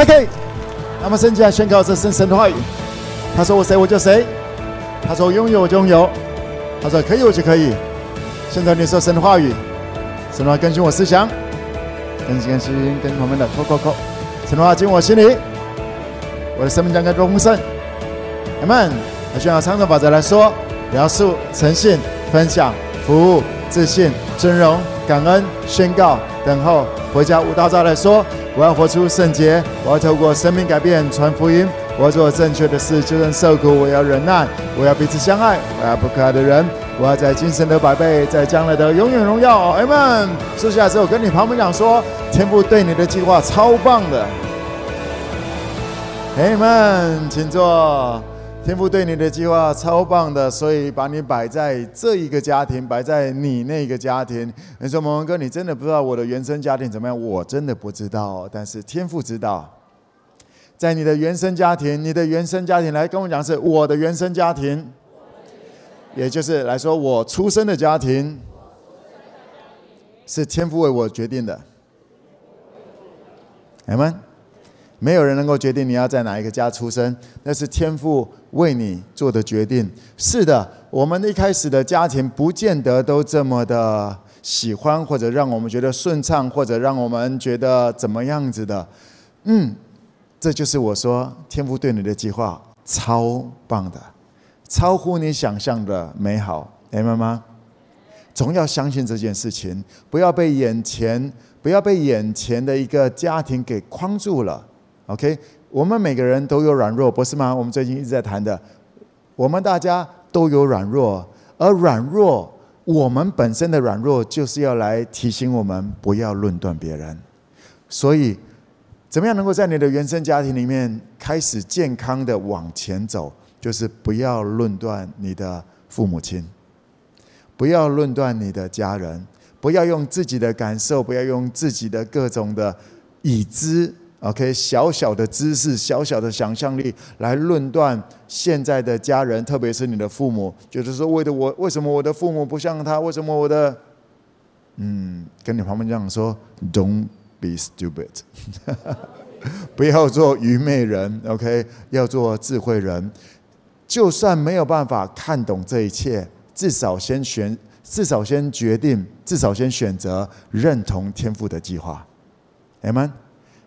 他可以。那么圣经来宣告这圣神的话语。他说我谁我就谁。他说拥有我就拥有。他说可以我就可以。现在你说神的话语，神的话更新我思想，更新更新更新我们的扣扣扣。神的话进我心里，我的生命将更丰盛。阿门。来宣告长寿法则来说：描述、诚信、分享、服务、自信、尊荣、感恩、宣告、等候。回家无道照来说：我要活出圣洁，我要透过生命改变传福音，我要做正确的事，就算受苦，我要忍耐，我要彼此相爱，我要不可爱的人，我要在今生的百倍，在将来的永远荣耀。阿门。说下之后，跟你旁边讲说：天父对你的计划超棒的。阿门，请坐。天父对你的计划超棒的，所以把你摆在这一个家庭，摆在你那个家庭。你说蒙恩哥，你真的不知道我的原生家庭怎么样？我真的不知道，但是天父知道。在你的原生家庭，你的原生家庭来跟我讲，是我的原生家庭，也就是来说我出生的家庭，是天父为我决定的。阿门。没有人能够决定你要在哪一个家出生，那是天父为你做的决定。是的，我们一开始的家庭不见得都这么的喜欢，或者让我们觉得顺畅，或者让我们觉得怎么样子的。嗯，这就是我说天父对你的计划超棒的，超乎你想象的美好。明白吗？总要相信这件事情，不要被眼前，不要被眼前的一个家庭给框住了。OK，我们每个人都有软弱，不是吗？我们最近一直在谈的，我们大家都有软弱，而软弱，我们本身的软弱就是要来提醒我们不要论断别人。所以，怎么样能够在你的原生家庭里面开始健康的往前走？就是不要论断你的父母亲，不要论断你的家人，不要用自己的感受，不要用自己的各种的已知。OK，小小的知识，小小的想象力来论断现在的家人，特别是你的父母，就是说，为的我，为什么我的父母不像他？为什么我的……嗯，跟你旁边这样说，Don't be stupid，不要做愚昧人，OK，要做智慧人。就算没有办法看懂这一切，至少先选，至少先决定，至少先选择认同天赋的计划。Amen。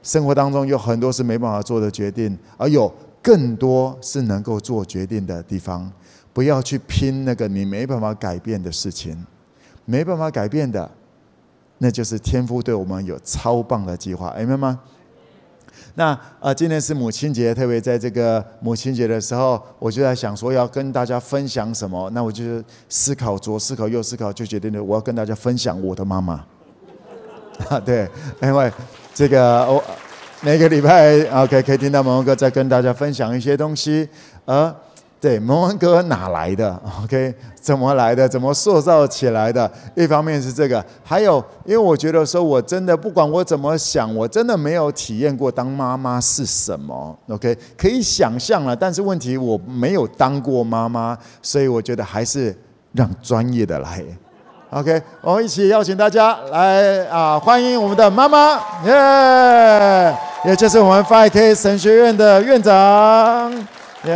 生活当中有很多是没办法做的决定，而有更多是能够做决定的地方。不要去拼那个你没办法改变的事情，没办法改变的，那就是天父对我们有超棒的计划，明白吗？那啊、呃，今天是母亲节，特别在这个母亲节的时候，我就在想说要跟大家分享什么。那我就思考左思考右思考，就决定了我要跟大家分享我的妈妈。啊，对，因为。这个我每个礼拜 OK 可以听到蒙文哥在跟大家分享一些东西，呃，对，蒙文哥哪来的？OK，怎么来的？怎么塑造起来的？一方面是这个，还有因为我觉得说，我真的不管我怎么想，我真的没有体验过当妈妈是什么。OK，可以想象了，但是问题我没有当过妈妈，所以我觉得还是让专业的来。OK，我们一起邀请大家来啊，欢迎我们的妈妈，耶，也就是我们 FIK 神学院的院长，耶，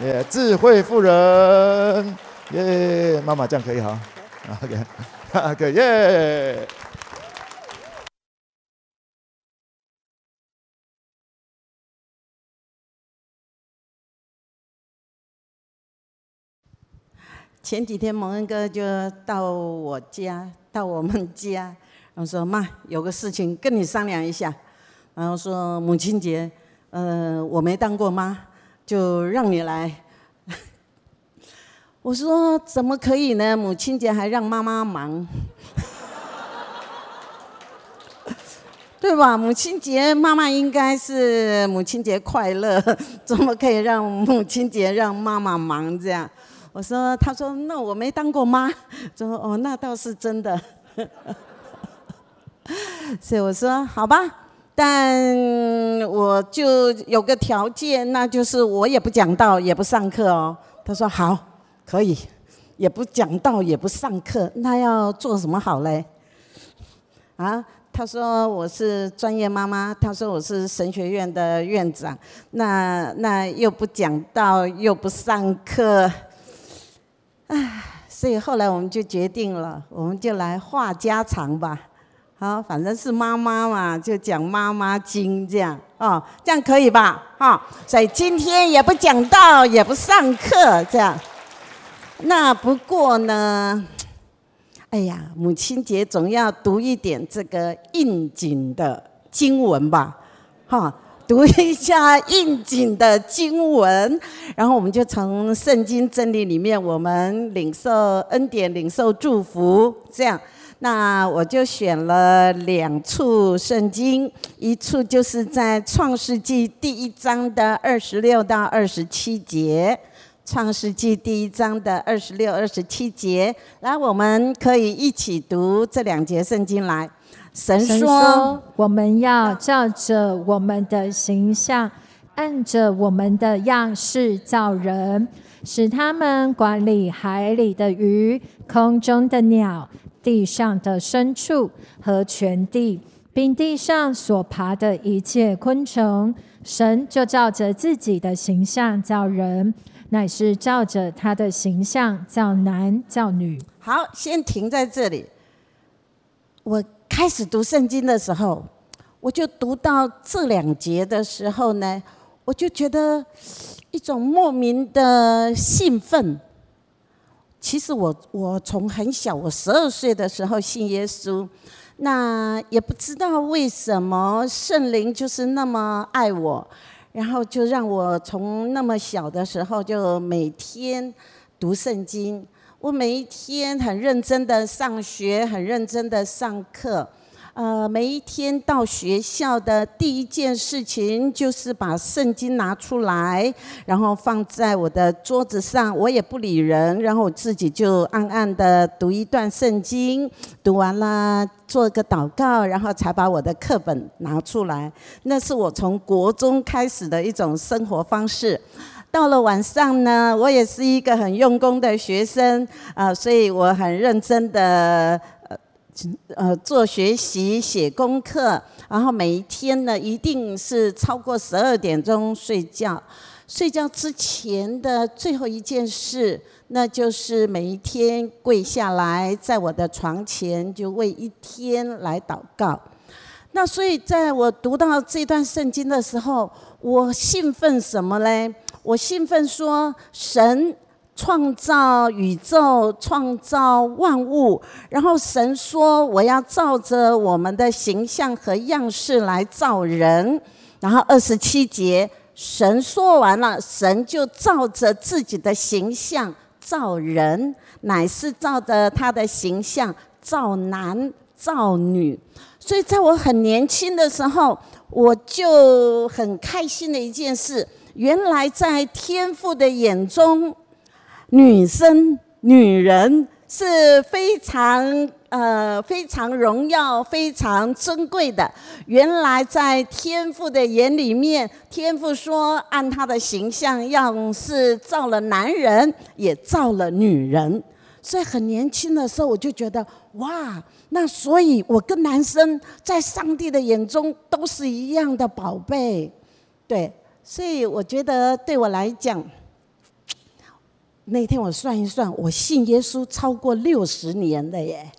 耶，智慧妇人，耶，妈妈这样可以哈，OK，OK，耶。前几天蒙恩哥就到我家，到我们家，然后说：“妈，有个事情跟你商量一下。”然后说：“母亲节，呃，我没当过妈，就让你来。” 我说：“怎么可以呢？母亲节还让妈妈忙，对吧？母亲节妈妈应该是母亲节快乐，怎么可以让母亲节让妈妈忙这样？”我说：“他说那我没当过妈。” 说：“哦，那倒是真的。” 所以我说：“好吧，但我就有个条件，那就是我也不讲道，也不上课哦。”他说：“好，可以，也不讲道，也不上课，那要做什么好嘞？”啊，他说我是专业妈妈，他说我是神学院的院长，那那又不讲道，又不上课，唉，所以后来我们就决定了，我们就来话家常吧。好，反正是妈妈嘛，就讲妈妈经这样哦，这样可以吧？哈、所以今天也不讲道，也不上课，这样。那不过呢，哎呀，母亲节总要读一点这个应景的经文吧？哈、读一下应景的经文，然后我们就从圣经真理里面，我们领受恩典，领受祝福，这样。那我就选了两处圣经，一处就是在创世纪第一章的二十六到二十七节，创世纪第一章的二十六、二十七节，来，我们可以一起读这两节圣经来。神说，神说：“我们要照着我们的形象，按着我们的样式造人，使他们管理海里的鱼、空中的鸟。”地上的牲畜和全地，并地上所爬的一切昆虫，神就照着自己的形象造人，乃是照着他的形象造男造女。好，先停在这里。我开始读圣经的时候，我就读到这两节的时候呢，我就觉得一种莫名的兴奋。其实我我从很小，我十二岁的时候信耶稣，那也不知道为什么圣灵就是那么爱我，然后就让我从那么小的时候就每天读圣经，我每一天很认真的上学，很认真的上课。呃，每一天到学校的第一件事情就是把圣经拿出来，然后放在我的桌子上，我也不理人，然后我自己就暗暗的读一段圣经，读完了做个祷告，然后才把我的课本拿出来。那是我从国中开始的一种生活方式。到了晚上呢，我也是一个很用功的学生啊，所以我很认真的呃。呃，做学习、写功课，然后每一天呢，一定是超过十二点钟睡觉。睡觉之前的最后一件事，那就是每一天跪下来，在我的床前就为一天来祷告。那所以，在我读到这段圣经的时候，我兴奋什么嘞？我兴奋说神。创造宇宙，创造万物，然后神说：“我要照着我们的形象和样式来造人。”然后二十七节，神说完了，神就照着自己的形象造人，乃是照着他的形象造男造女。所以在我很年轻的时候，我就很开心的一件事，原来在天父的眼中。女生、女人是非常呃非常荣耀、非常珍贵的。原来在天父的眼里面，天父说按他的形象样式造了男人，也造了女人。所以很年轻的时候，我就觉得哇，那所以我跟男生在上帝的眼中都是一样的宝贝，对。所以我觉得对我来讲。那天我算一算，我信耶稣超过六十年了耶！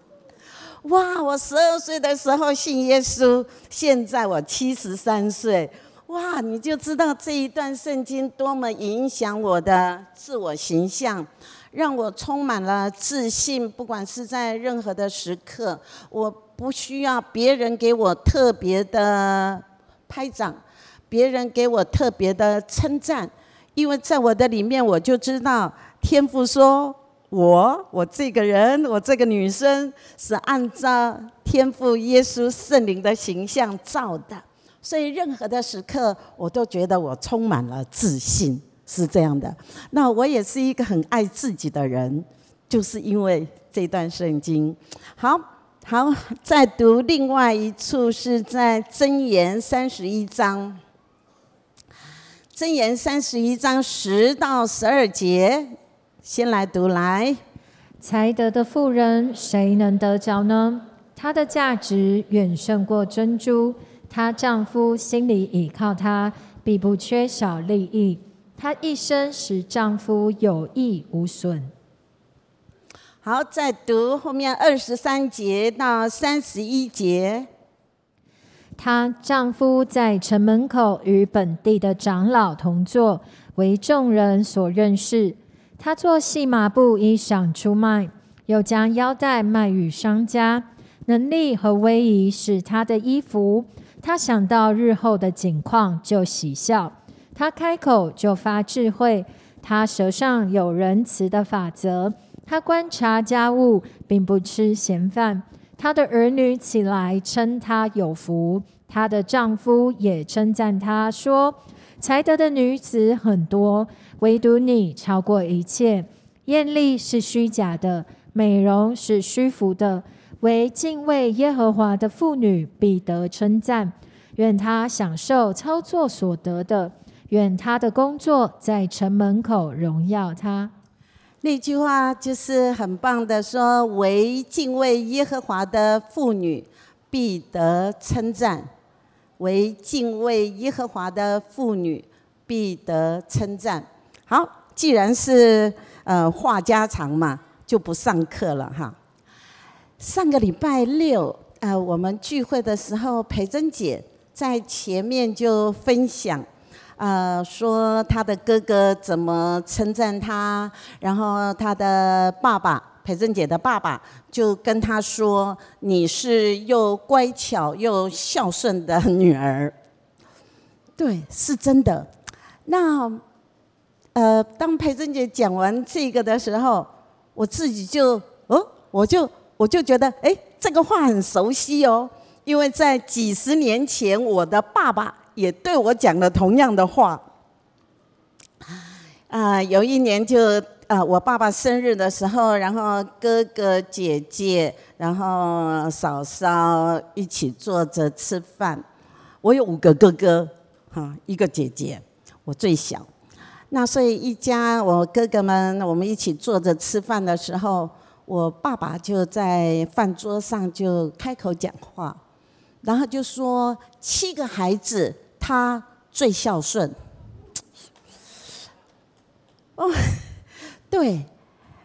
哇，我十二岁的时候信耶稣，现在我七十三岁，哇，你就知道这一段圣经多么影响我的自我形象，让我充满了自信。不管是在任何的时刻，我不需要别人给我特别的拍掌，别人给我特别的称赞。因为在我的里面，我就知道天父说我，我这个人，我这个女生是按照天父耶稣圣灵的形象造的，所以任何的时刻，我都觉得我充满了自信，是这样的。那我也是一个很爱自己的人，就是因为这段圣经。好，好，再读另外一处，是在箴言三十一章。箴言三十一章十到十二节，先来读来。才德的妇人，谁能得着呢？她的价值远胜过珍珠。她丈夫心里倚靠她，必不缺少利益。她一生使丈夫有益无损。好，再读后面二十三节到三十一节。她丈夫在城门口与本地的长老同坐，为众人所认识。她做细麻布衣裳出卖，又将腰带卖与商家。能力和威仪是她的衣服。她想到日后的景况，就喜笑。她开口就发智慧。她舌上有仁慈的法则。她观察家务，并不吃闲饭。她的儿女起来称她有福，她的丈夫也称赞她说：“才德的女子很多，唯独你超过一切。艳丽是虚假的，美容是虚浮的，唯敬畏耶和华的妇女必得称赞。愿她享受操作所得的，愿她的工作在城门口荣耀她。”那句话就是很棒的，说：“唯敬畏耶和华的妇女必得称赞，唯敬畏耶和华的妇女必得称赞。”好，既然是呃话家常嘛，就不上课了哈。上个礼拜六呃我们聚会的时候，培珍姐在前面就分享。呃，说他的哥哥怎么称赞他，然后他的爸爸裴珍姐的爸爸就跟他说：“你是又乖巧又孝顺的女儿。”对，是真的。那呃，当裴珍姐讲完这个的时候，我自己就哦，我就我就觉得，哎，这个话很熟悉哦，因为在几十年前，我的爸爸。也对我讲了同样的话。啊，有一年就啊，我爸爸生日的时候，然后哥哥姐姐，然后嫂嫂一起坐着吃饭。我有五个哥哥，哈，一个姐姐，我最小。那所以一家我哥哥们，我们一起坐着吃饭的时候，我爸爸就在饭桌上就开口讲话。然后就说七个孩子，他最孝顺。哦，对，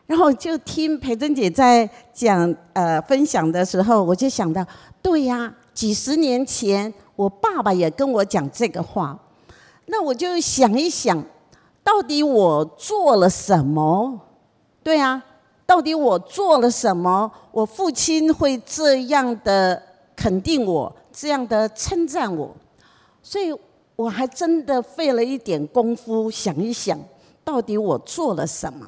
然后就听培珍姐在讲呃分享的时候，我就想到，对呀，几十年前我爸爸也跟我讲这个话，那我就想一想，到底我做了什么？对呀，到底我做了什么？我父亲会这样的。肯定我这样的称赞我，所以我还真的费了一点功夫想一想，到底我做了什么？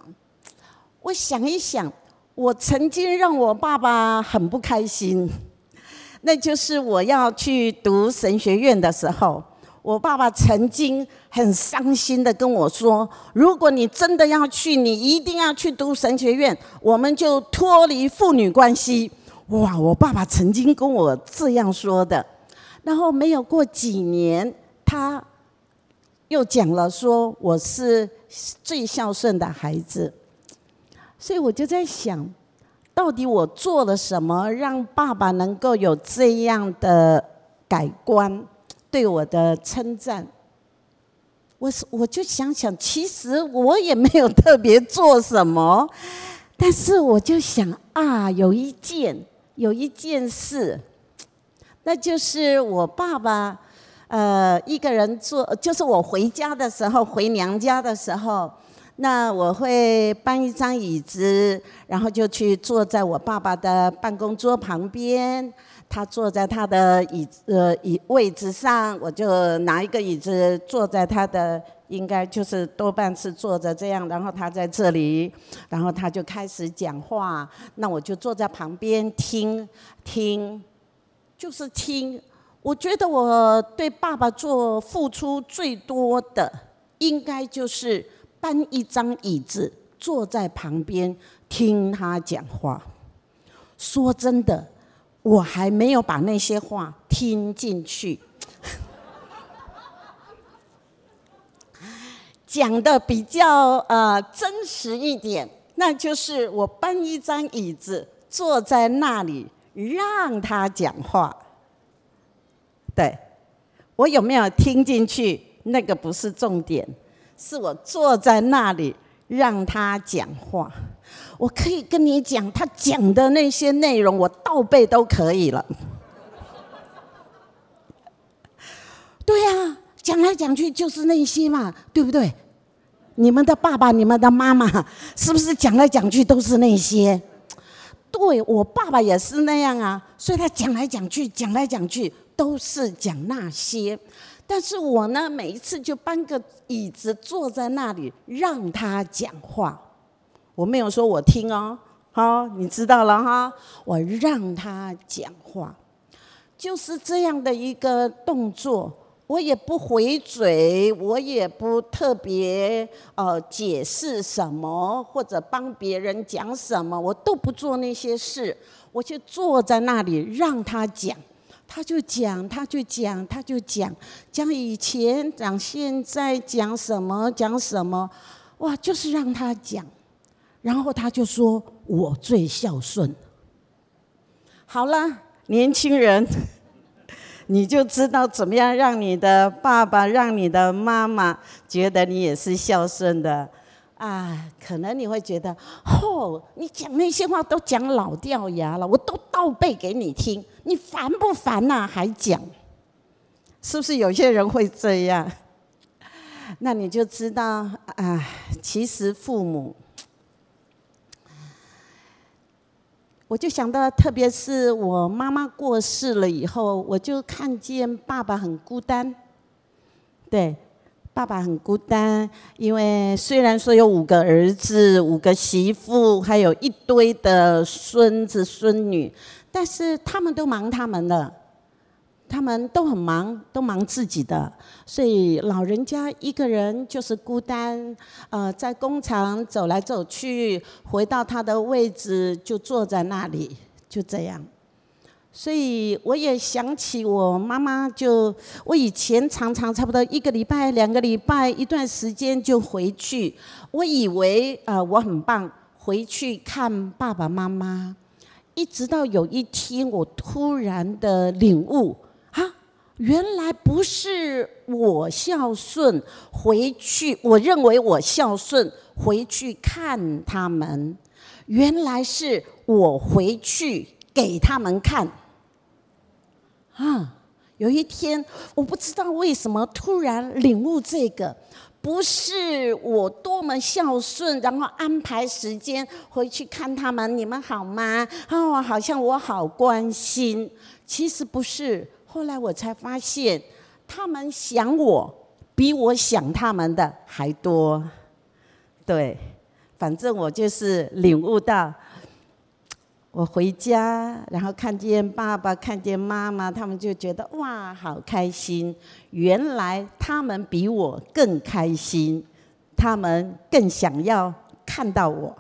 我想一想，我曾经让我爸爸很不开心，那就是我要去读神学院的时候，我爸爸曾经很伤心的跟我说：“如果你真的要去，你一定要去读神学院，我们就脱离父女关系。”哇！我爸爸曾经跟我这样说的，然后没有过几年，他又讲了说我是最孝顺的孩子，所以我就在想，到底我做了什么，让爸爸能够有这样的改观，对我的称赞？我是我就想想，其实我也没有特别做什么，但是我就想啊，有一件。有一件事，那就是我爸爸，呃，一个人坐，就是我回家的时候，回娘家的时候，那我会搬一张椅子，然后就去坐在我爸爸的办公桌旁边，他坐在他的椅子呃椅位置上，我就拿一个椅子坐在他的。应该就是多半是坐着这样，然后他在这里，然后他就开始讲话，那我就坐在旁边听听，就是听。我觉得我对爸爸做付出最多的，应该就是搬一张椅子坐在旁边听他讲话。说真的，我还没有把那些话听进去。讲的比较呃真实一点，那就是我搬一张椅子坐在那里，让他讲话。对，我有没有听进去？那个不是重点，是我坐在那里让他讲话。我可以跟你讲，他讲的那些内容，我倒背都可以了。对呀，讲来讲去就是那些嘛，对不对？你们的爸爸、你们的妈妈，是不是讲来讲去都是那些？对，我爸爸也是那样啊，所以他讲来讲去，讲来讲去都是讲那些。但是我呢，每一次就搬个椅子坐在那里让他讲话。我没有说我听哦，好，你知道了哈。我让他讲话，就是这样的一个动作。我也不回嘴，我也不特别呃解释什么，或者帮别人讲什么，我都不做那些事。我就坐在那里让他讲，他就讲，他就讲，他就讲，讲以前，讲现在，讲什么，讲什么，哇，就是让他讲。然后他就说：“我最孝顺。”好了，年轻人，你就知道怎么样让你的爸爸、让你的妈妈觉得你也是孝顺的啊？可能你会觉得，哦，你讲那些话都讲老掉牙了，我都倒背给你听，你烦不烦呐？还讲，是不是有些人会这样？那你就知道啊，其实父母。我就想到，特别是我妈妈过世了以后，我就看见爸爸很孤单。对，爸爸很孤单，因为虽然说有五个儿子、五个媳妇，还有一堆的孙子孙女，但是他们都忙他们的。他们都很忙，都忙自己的，所以老人家一个人就是孤单，呃，在工厂走来走去，回到他的位置就坐在那里，就这样。所以我也想起我妈妈就，我以前常常差不多一个礼拜、两个礼拜一段时间就回去，我以为、呃、我很棒，回去看爸爸妈妈，一直到有一天我突然的领悟。原来不是我孝顺，回去我认为我孝顺，回去看他们，原来是我回去给他们看。啊，有一天我不知道为什么突然领悟这个，不是我多么孝顺，然后安排时间回去看他们，你们好吗？哦，好像我好关心，其实不是。后来我才发现，他们想我比我想他们的还多。对，反正我就是领悟到，我回家，然后看见爸爸，看见妈妈，他们就觉得哇，好开心。原来他们比我更开心，他们更想要看到我。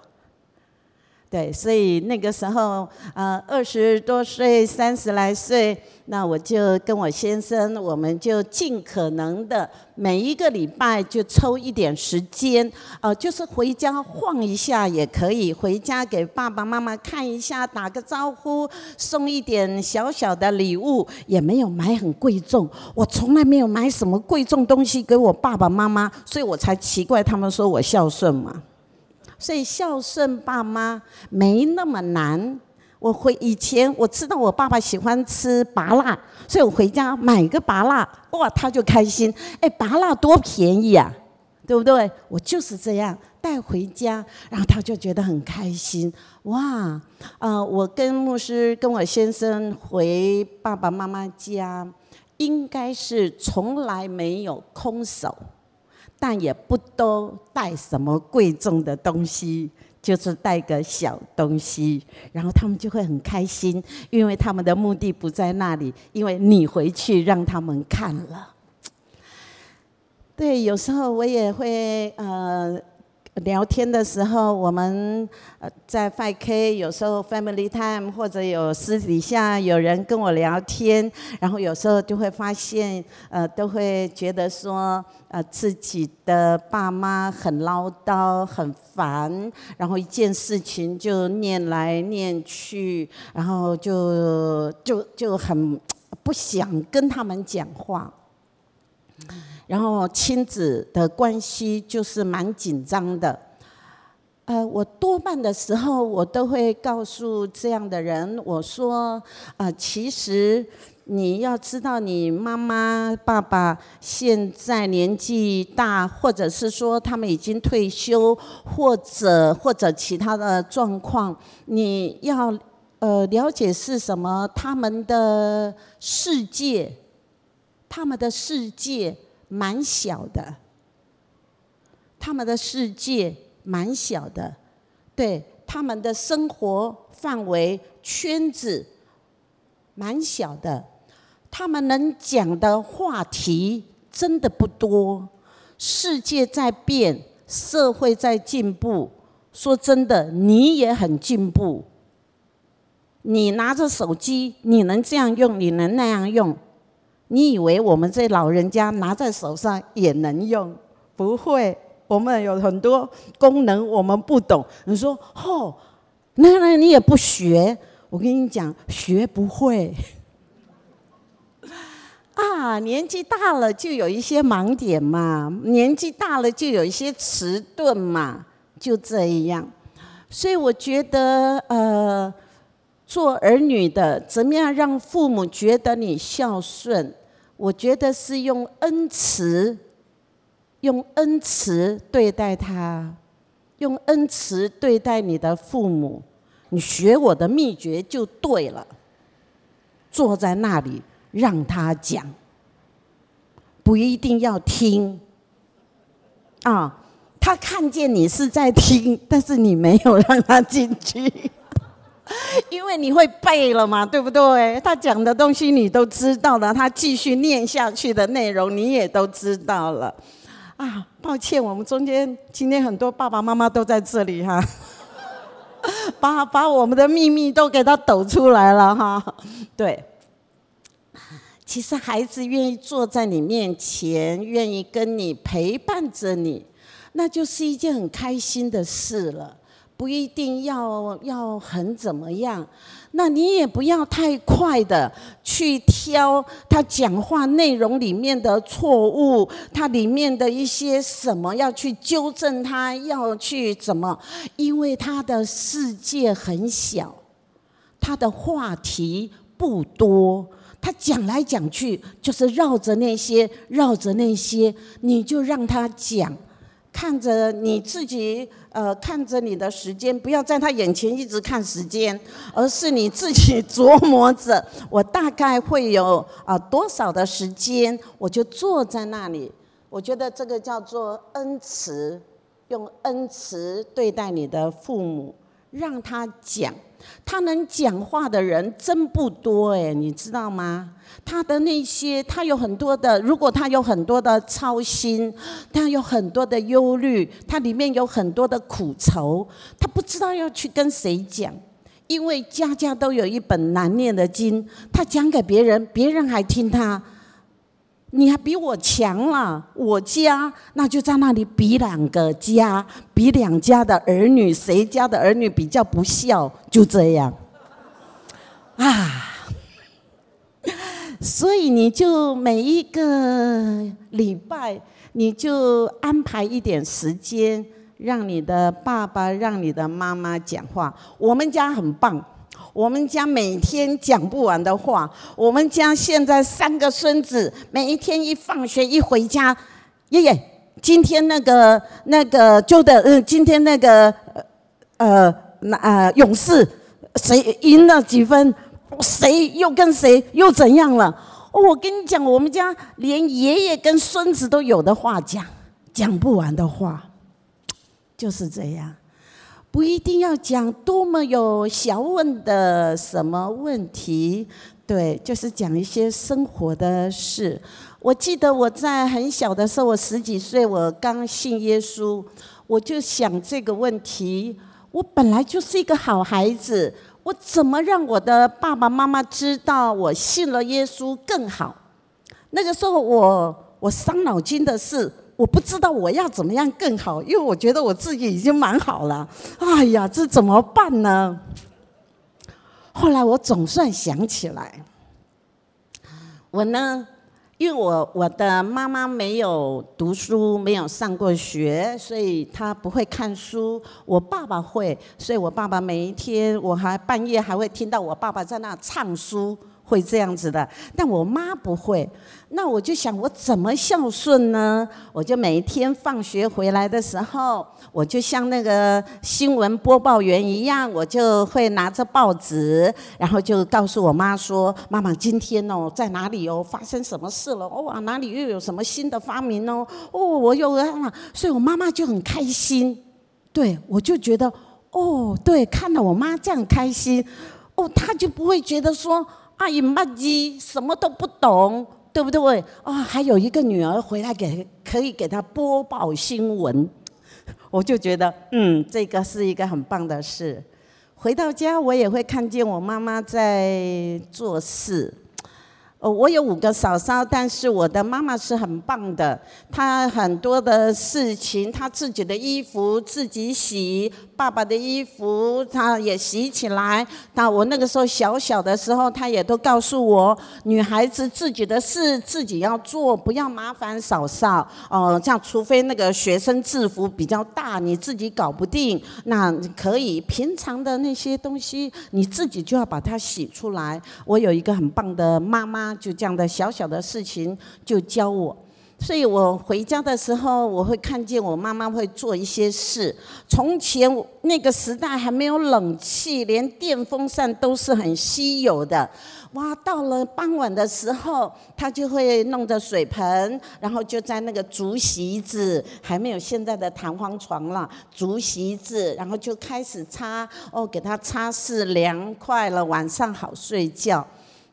对，所以那个时候，呃，二十多岁、三十来岁，那我就跟我先生，我们就尽可能的每一个礼拜就抽一点时间，呃，就是回家晃一下也可以，回家给爸爸妈妈看一下，打个招呼，送一点小小的礼物，也没有买很贵重，我从来没有买什么贵重东西给我爸爸妈妈，所以我才奇怪他们说我孝顺嘛。所以孝顺爸妈没那么难。我回以前我知道我爸爸喜欢吃芭辣，所以我回家买个芭辣，哇，他就开心。哎，芭辣多便宜啊，对不对？我就是这样带回家，然后他就觉得很开心。哇，呃，我跟牧师跟我先生回爸爸妈妈家，应该是从来没有空手。但也不都带什么贵重的东西，就是带个小东西，然后他们就会很开心，因为他们的目的不在那里，因为你回去让他们看了。对，有时候我也会呃聊天的时候，我们在 5K，有时候 Family Time，或者有私底下有人跟我聊天，然后有时候就会发现，呃，都会觉得说，呃，自己的爸妈很唠叨、很烦，然后一件事情就念来念去，然后就就就很不想跟他们讲话。然后亲子的关系就是蛮紧张的，呃，我多半的时候我都会告诉这样的人，我说，啊，其实你要知道，你妈妈、爸爸现在年纪大，或者是说他们已经退休，或者或者其他的状况，你要呃了解是什么，他们的世界，他们的世界。蛮小的，他们的世界蛮小的，对，他们的生活范围圈子蛮小的，他们能讲的话题真的不多。世界在变，社会在进步。说真的，你也很进步。你拿着手机，你能这样用，你能那样用。你以为我们这老人家拿在手上也能用？不会，我们有很多功能我们不懂。你说哦，那那你也不学？我跟你讲，学不会。啊，年纪大了就有一些盲点嘛，年纪大了就有一些迟钝嘛，就这样。所以我觉得，呃。做儿女的，怎么样让父母觉得你孝顺？我觉得是用恩慈，用恩慈对待他，用恩慈对待你的父母。你学我的秘诀就对了。坐在那里让他讲，不一定要听。啊，他看见你是在听，但是你没有让他进去。因为你会背了嘛，对不对？他讲的东西你都知道了，他继续念下去的内容你也都知道了。啊，抱歉，我们中间今天很多爸爸妈妈都在这里哈，把把我们的秘密都给他抖出来了哈。对，其实孩子愿意坐在你面前，愿意跟你陪伴着你，那就是一件很开心的事了。不一定要要很怎么样，那你也不要太快的去挑他讲话内容里面的错误，他里面的一些什么要去纠正他，要去怎么？因为他的世界很小，他的话题不多，他讲来讲去就是绕着那些，绕着那些，你就让他讲。看着你自己，呃，看着你的时间，不要在他眼前一直看时间，而是你自己琢磨着，我大概会有啊、多少的时间，我就坐在那里。我觉得这个叫做恩慈，用恩慈对待你的父母，让他讲。他能讲话的人真不多哎，你知道吗？他的那些，他有很多的，如果他有很多的操心，他有很多的忧虑，他里面有很多的苦愁，他不知道要去跟谁讲，因为家家都有一本难念的经，他讲给别人，别人还听他。你还比我强了，我家那就在那里比两个家，比两家的儿女，谁家的儿女比较不孝，就这样。啊，所以你就每一个礼拜，你就安排一点时间，让你的爸爸，让你的妈妈讲话。我们家很棒。我们家每天讲不完的话，我们家现在三个孙子，每一天一放学一回家，爷爷，今天那个那个就的，嗯，今天那个呃呃那呃勇士谁赢了几分，谁又跟谁又怎样了？我跟你讲，我们家连爷爷跟孙子都有的话讲，讲不完的话，就是这样。不一定要讲多么有学问的什么问题，对，就是讲一些生活的事。我记得我在很小的时候，我十几岁，我刚信耶稣，我就想这个问题：我本来就是一个好孩子，我怎么让我的爸爸妈妈知道我信了耶稣更好？那个时候我我伤脑筋的是，我不知道我要怎么样更好，因为我觉得我自己已经蛮好了。哎呀，这怎么办呢？后来我总算想起来，我呢，因为我我的妈妈没有读书，没有上过学，所以她不会看书。我爸爸会，所以我爸爸每一天，我还半夜还会听到我爸爸在那唱书。会这样子的，但我妈不会。那我就想，我怎么孝顺呢？我就每天放学回来的时候，我就像那个新闻播报员一样，我就会拿着报纸，然后就告诉我妈说：“妈妈，今天哦，在哪里哦，发生什么事了？哦，哪里又有什么新的发明哦？哦，我又啊，所以我妈妈就很开心。对，我就觉得，哦，对，看到我妈这样开心，哦，她就不会觉得说。”阿姨妈鸡什么都不懂，对不对？啊，还有一个女儿回来给可以给她播报新闻，我就觉得嗯，这个是一个很棒的事。回到家，我也会看见我妈妈在做事。哦，我有五个嫂嫂，但是我的妈妈是很棒的。她很多的事情，她自己的衣服自己洗，爸爸的衣服她也洗起来。那我那个时候小小的时候，她也都告诉我，女孩子自己的事自己要做，不要麻烦嫂嫂。哦，这样除非那个学生制服比较大，你自己搞不定，那可以平常的那些东西，你自己就要把它洗出来。我有一个很棒的妈妈。就这样的小小的事情就教我，所以我回家的时候，我会看见我妈妈会做一些事。从前那个时代还没有冷气，连电风扇都是很稀有的。哇，到了傍晚的时候，她就会弄着水盆，然后就在那个竹席子，还没有现在的弹簧床了，竹席子，然后就开始擦，哦，给她擦拭凉快了，晚上好睡觉。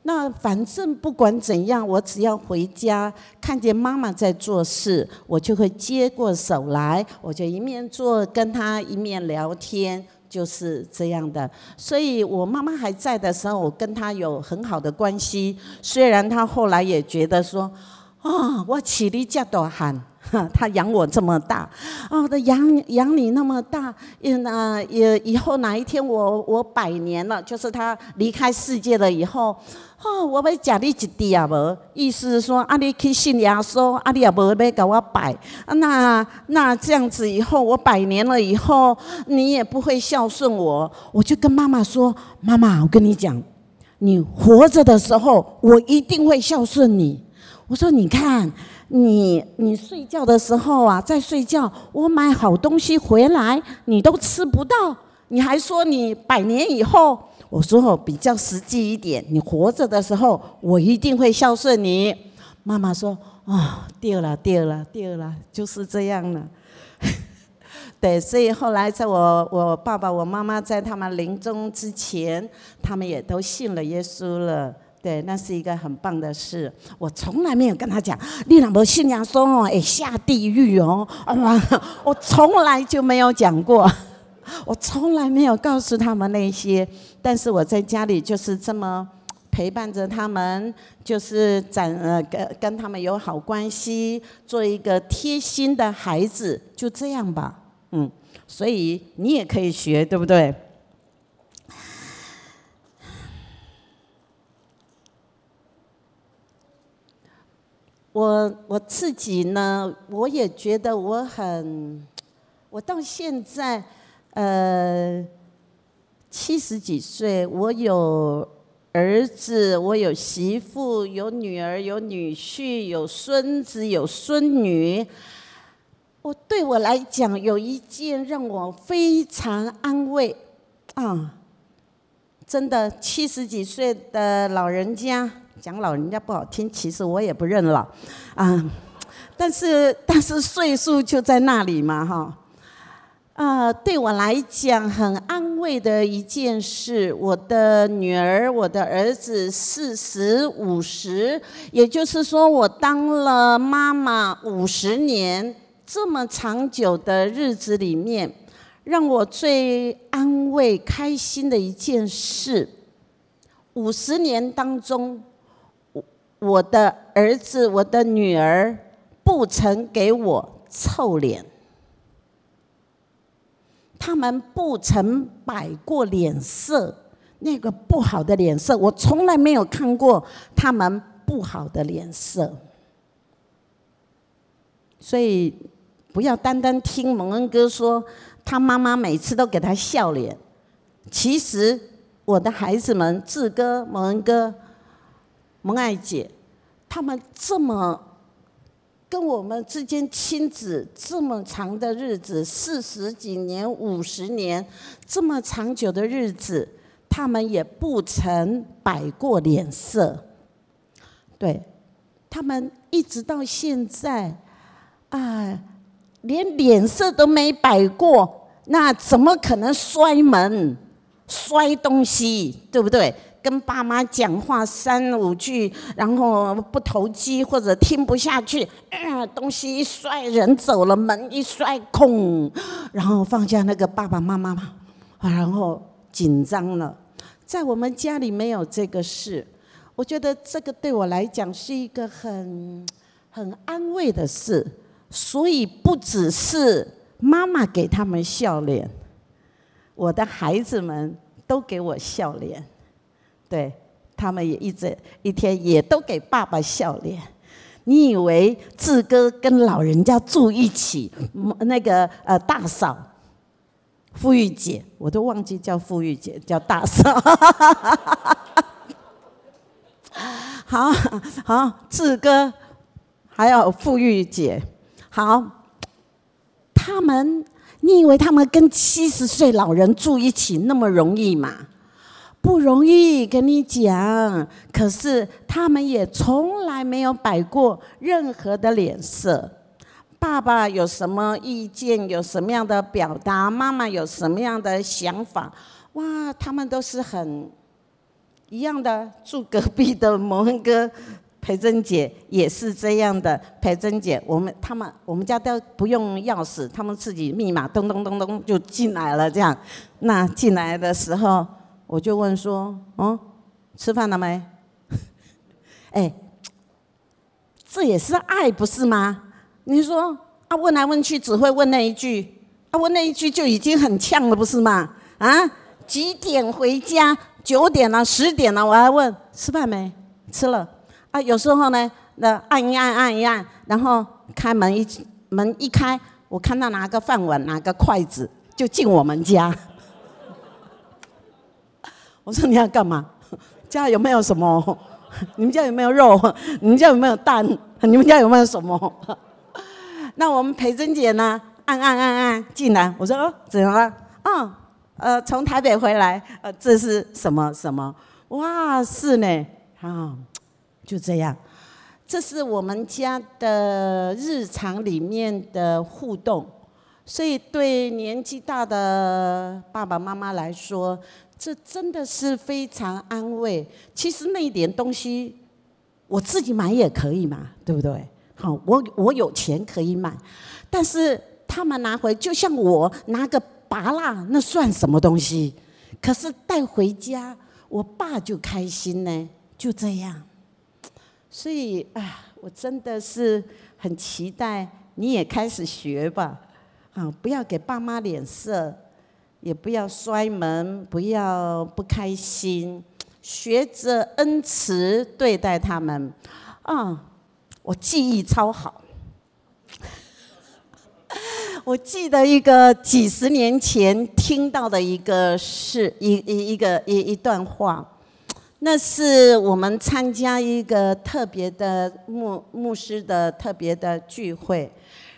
那反正不管怎样，我只要回家看见妈妈在做事，我就会接过手来，我就一面做跟她一面聊天，就是这样的。所以我妈妈还在的时候，我跟她有很好的关系。虽然她后来也觉得说，哦，我起你这大汉。他养我这么大，哦，他养养你那么大，嗯啊，也以后哪一天我我百年了，就是他离开世界了以后，哦，我要假你一滴啊无，意思是说啊，你去信耶稣，啊，你也无要给我拜，那那这样子以后我百年了以后，你也不会孝顺我，我就跟妈妈说，妈妈，我跟你讲，你活着的时候，我一定会孝顺你。我说你看。你你睡觉的时候啊，在睡觉，我买好东西回来，你都吃不到，你还说你百年以后，我说我比较实际一点，你活着的时候，我一定会孝顺你。妈妈说啊，对了对了对了，就是这样了。对，所以后来在我我爸爸我妈妈在他们临终之前，他们也都信了耶稣了。对，那是一个很棒的事。我从来没有跟他讲，你那么信仰说哦，哎，下地狱哦，啊我从来就没有讲过，我从来没有告诉他们那些。但是我在家里就是这么陪伴着他们，就是展呃跟跟他们有好关系，做一个贴心的孩子，就这样吧。嗯，所以你也可以学，对不对？我我自己呢，我也觉得我很，我到现在，呃，七十几岁，我有儿子，我有媳妇，有女儿，有女婿，有孙子，有孙女。我对我来讲，有一件让我非常安慰啊，真的，七十几岁的老人家。讲老人家不好听，其实我也不认老，啊，但是但是岁数就在那里嘛，哈，啊，对我来讲很安慰的一件事，我的女儿、我的儿子四十五十，也就是说我当了妈妈五十年，这么长久的日子里面，让我最安慰、开心的一件事，五十年当中，我的儿子、我的女儿不曾给我臭脸，他们不曾摆过脸色，那个不好的脸色，我从来没有看过他们不好的脸色。所以，不要单单听蒙恩哥说，他妈妈每次都给他笑脸。其实，我的孩子们，志哥、蒙恩哥、蒙爱姐，他们这么跟我们之间亲子这么长的日子，四十几年、五十年，这么长久的日子，他们也不曾摆过脸色。对，他们一直到现在。啊，连脸色都没摆过，那怎么可能摔门、摔东西，对不对？跟爸妈讲话三五句，然后不投机或者听不下去，东西一摔，人走了，门一摔空，然后放下那个爸爸妈妈嘛，然后紧张了。在我们家里没有这个事，我觉得这个对我来讲是一个很很安慰的事。所以不只是妈妈给他们笑脸，我的孩子们都给我笑脸，对，他们也一直一天也都给爸爸笑脸。你以为志哥跟老人家住一起，那个呃大嫂富裕姐，我都忘记叫富裕姐，叫大嫂。好好，志哥还有富裕姐。好，他们，你以为他们跟七十岁老人住一起那么容易吗？不容易，跟你讲。可是他们也从来没有摆过任何的脸色。爸爸有什么意见，有什么样的表达，妈妈有什么样的想法，哇，他们都是很一样的。住隔壁的蒙恩哥。培珍姐也是这样的。培珍姐，我们他们我们家都不用钥匙，他们自己密码咚咚咚咚就进来了。这样，那进来的时候，我就问说：“哦，吃饭了没？” 哎，这也是爱，不是吗？你说啊，问来问去只会问那一句，啊，问那一句就已经很呛了，不是吗？啊，几点回家？九点了，十点了，我还问吃饭没？吃了。啊，有时候呢，那按一按，按一按，然后开门一门一开，我看到拿个饭碗，拿个筷子就进我们家。我说你要干嘛？家有没有什么？你们家有没有肉？你们家有没有蛋？你们家有没有什么？那我们培珍姐呢？按按按按进来。我说哦，怎么了？哦，呃，从台北回来。呃，这是什么什么？哇，是呢，啊。就这样，这是我们家的日常里面的互动，所以对年纪大的爸爸妈妈来说，这真的是非常安慰。其实那一点东西，我自己买也可以嘛，对不对？好，我我有钱可以买，但是他们拿回，就像我拿个芭乐，那算什么东西？可是带回家，我爸就开心呢，就这样。所以啊，我真的是很期待你也开始学吧，啊，不要给爸妈脸色，也不要摔门，不要不开心，学着恩慈对待他们。啊，我记忆超好，我记得一个几十年前听到的一个事，一一一个一一段话。那是我们参加一个特别的牧牧师的特别的聚会，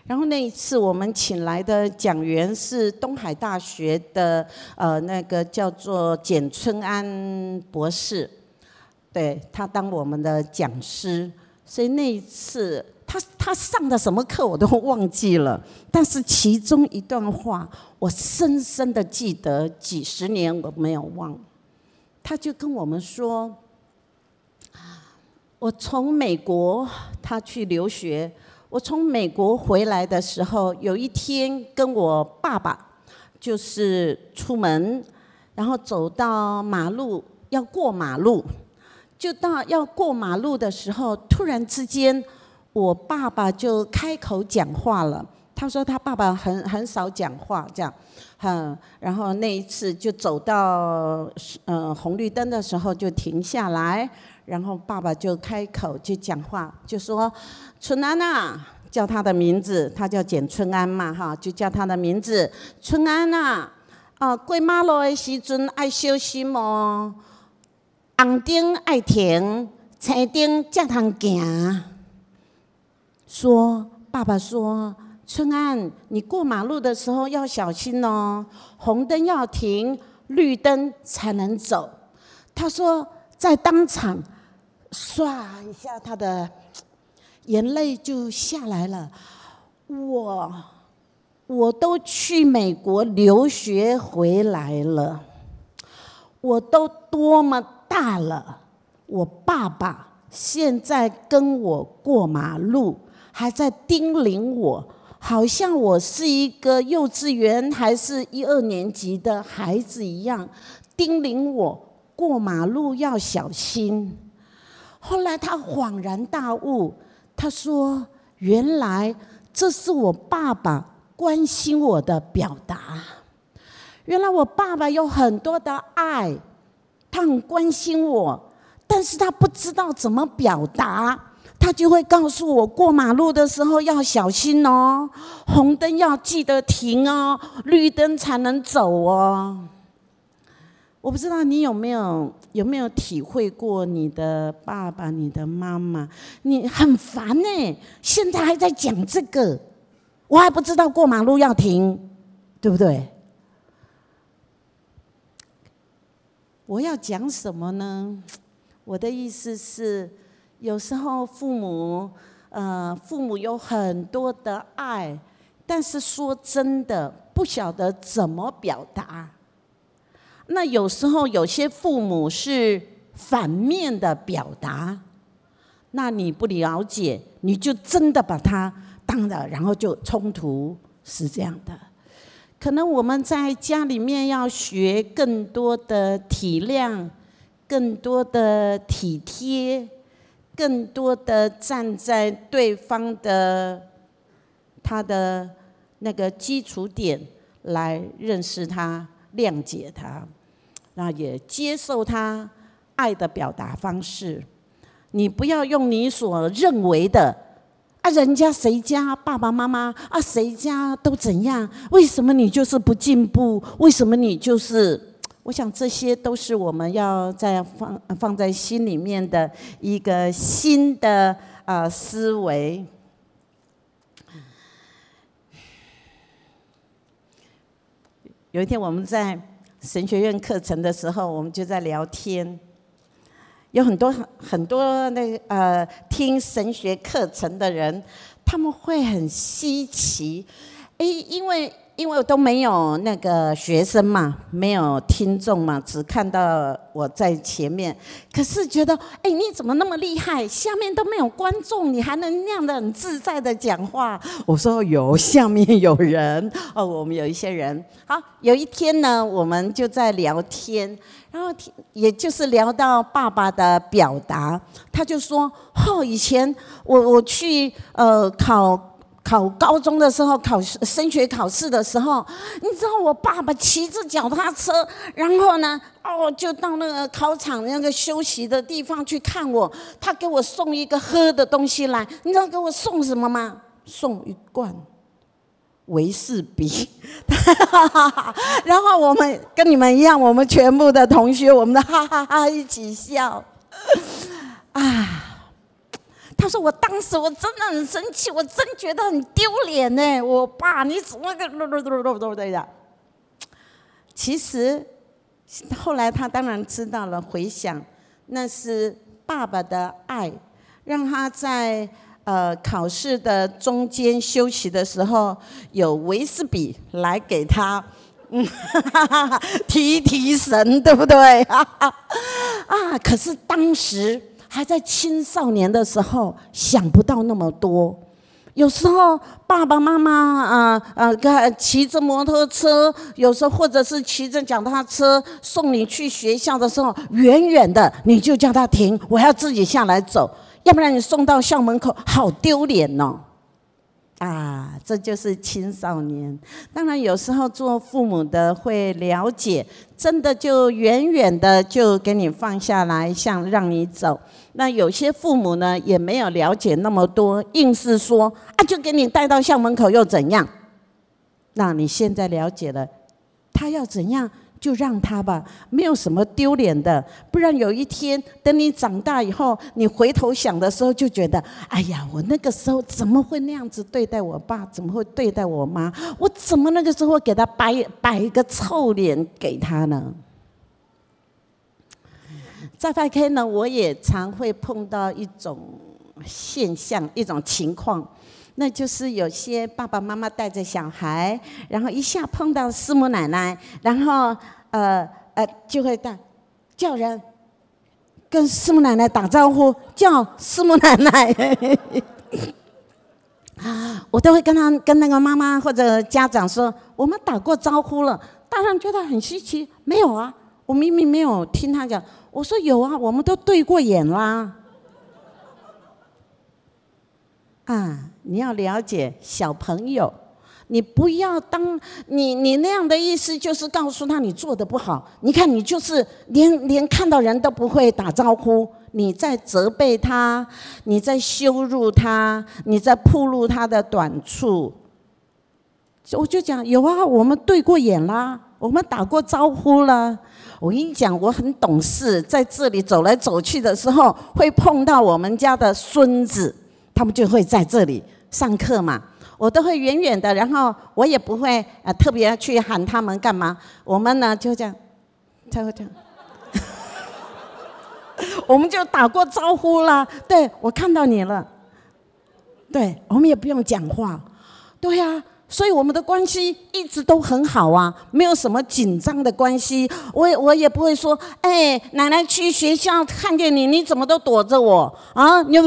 然后那一次我们请来的讲员是东海大学的呃那个叫做简春安博士，对，他当我们的讲师，所以那一次他他上的什么课我都忘记了，但是其中一段话我深深的记得，几十年我没有忘。他就跟我们说：“啊我从美国他去留学，我从美国回来的时候，有一天跟我爸爸就是出门，然后走到马路要过马路，就到要过马路的时候，突然之间，我爸爸就开口讲话了。他说他爸爸很很少讲话，这样，嗯，然后那一次就走到呃红绿灯的时候就停下来，然后爸爸就开口就讲话，就说春安呐，叫他的名字，他叫简春安嘛，哈，就叫他的名字，春安呐，啊，过马路的时阵爱小心哦，红灯爱停，青灯才通行。说爸爸说。春安，你过马路的时候要小心哦，红灯要停，绿灯才能走。他说，在当场，唰一下，他的眼泪就下来了。我，我都去美国留学回来了，我都多么大了，我爸爸现在跟我过马路，还在叮咛我。好像我是一个幼稚园还是一二年级的孩子一样，叮咛我过马路要小心。后来他恍然大悟，他说：“原来这是我爸爸关心我的表达。原来我爸爸有很多的爱，他很关心我，但是他不知道怎么表达。”他就会告诉我，过马路的时候要小心哦，红灯要记得停哦，绿灯才能走哦。我不知道你有没有有没有体会过，你的爸爸、你的妈妈，你很烦呢，现在还在讲这个，我还不知道过马路要停，对不对？我要讲什么呢？我的意思是。有时候父母，呃，父母有很多的爱，但是说真的，不晓得怎么表达。那有时候有些父母是反面的表达，那你不了解，你就真的把他当了，然后就冲突，是这样的。可能我们在家里面要学更多的体谅，更多的体贴。更多的站在对方的他的那个基础点来认识他、谅解他，那也接受他爱的表达方式。你不要用你所认为的啊，人家谁家爸爸妈妈啊，谁家都怎样，为什么你就是不进步？为什么你就是？我想这些都是我们要在放放在心里面的一个新的啊、思维。有一天我们在神学院课程的时候，我们就在聊天，有很多很多那个呃听神学课程的人，他们会很稀奇，诶，因为。因为我都没有那个学生嘛，没有听众嘛，只看到我在前面。可是觉得，哎，你怎么那么厉害？下面都没有观众，你还能那样的很自在的讲话？我说有，下面有人 哦，我们有一些人。好，有一天呢，我们就在聊天，然后也就是聊到爸爸的表达，他就说：哦，以前我我去呃考。考高中的时候，考升学考试的时候，你知道我爸爸骑着脚踏车，然后呢，哦，就到那个考场那个休息的地方去看我。他给我送一个喝的东西来，你知道给我送什么吗？送一罐维士比。然后我们跟你们一样，我们全部的同学，我们的哈哈哈一起笑。啊。他说：“我当时我真的很生气，我真觉得很丢脸呢。我爸，你怎么个噜噜噜噜噜的？其实后来他当然知道了，回想那是爸爸的爱，让他在呃考试的中间休息的时候有维斯比来给他，嗯，提提神，对不对？啊！可是当时。”还在青少年的时候，想不到那么多，有时候爸爸妈妈啊啊，骑着摩托车，有时候或者是骑着脚踏车送你去学校的时候，远远的你就叫他停，我要自己下来走，要不然你送到校门口好丢脸哦。啊，这就是青少年。当然，有时候做父母的会了解，真的就远远的就给你放下来，像让你走。那有些父母呢，也没有了解那么多，硬是说啊，就给你带到校门口又怎样？那你现在了解了，他要怎样？就让他吧，没有什么丢脸的。不然有一天，等你长大以后，你回头想的时候，就觉得，哎呀，我那个时候怎么会那样子对待我爸？怎么会对待我妈？我怎么那个时候给他摆摆一个臭脸给他呢？在 5K 呢，我也常会碰到一种现象，一种情况。那就是有些爸爸妈妈带着小孩，然后一下碰到师母奶奶，然后呃呃就会带叫人跟师母奶奶打招呼，叫师母奶奶。啊 我都会跟他跟那个妈妈或者家长说，我们打过招呼了。大人觉得很稀奇，没有啊，我明明没有听他讲。我说有啊，我们都对过眼啦。啊，你要了解小朋友，你不要当你你那样的意思，就是告诉他你做的不好。你看你就是连连看到人都不会打招呼，你在责备他，你在羞辱他，你在暴露他的短处。我就讲有啊，我们对过眼啦，我们打过招呼了。我跟你讲，我很懂事，在这里走来走去的时候，会碰到我们家的孙子。他们就会在这里上课嘛，我都会远远的，然后我也不会呃特别去喊他们干嘛。我们呢就这样，才会这样，我们就打过招呼了。对，我看到你了，对，我们也不用讲话，对呀、所以我们的关系一直都很好啊，没有什么紧张的关系。我也我也不会说，哎，奶奶去学校看见你，你怎么都躲着我啊？你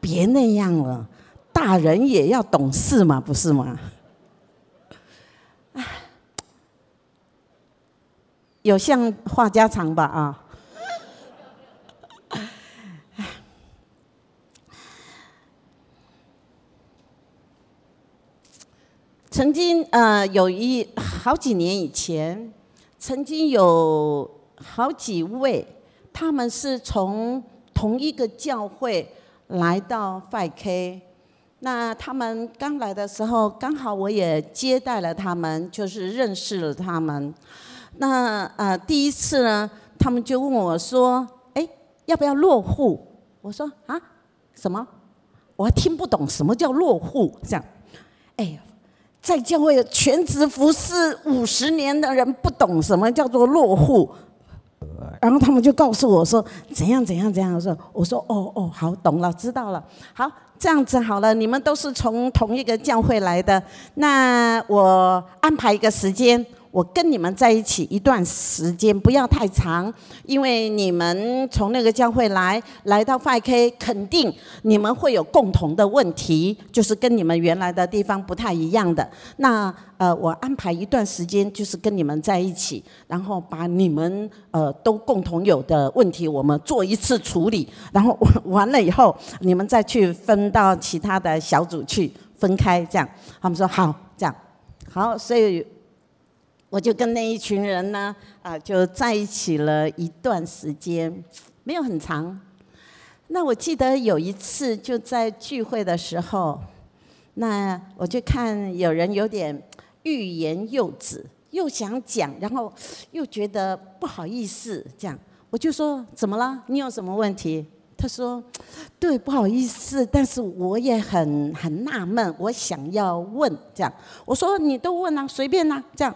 别那样了，大人也要懂事嘛，不是吗？有像话家常吧啊。曾经呃，有一好几年以前，曾经有好几位，他们是从同一个教会。来到 5K，那他们刚来的时候，刚好我也接待了他们，就是认识了他们。那呃，第一次呢，他们就问我说：“哎，要不要落户？”我说：“啊，什么？我听不懂什么叫落户。”这样，哎，在教会全职服侍五十年的人，不懂什么叫做落户。然后他们就告诉我说怎样怎样怎样，我说我说哦哦好懂了知道了，好这样子好了，你们都是从同一个教会来的，那我安排一个时间。我跟你们在一起一段时间，不要太长，因为你们从那个教会来，来到 5K，肯定你们会有共同的问题，就是跟你们原来的地方不太一样的。那呃，我安排一段时间，就是跟你们在一起，然后把你们呃都共同有的问题，我们做一次处理，然后完了以后，你们再去分到其他的小组去分开，这样。他们说好，这样好，所以。我就跟那一群人呢，啊，就在一起了一段时间，没有很长。那我记得有一次就在聚会的时候，那我就看有人有点欲言又止，又想讲，然后又觉得不好意思，这样我就说怎么了？你有什么问题？他说对，不好意思，但是我也很很纳闷，我想要问这样。我说你都问啊，随便啊，这样。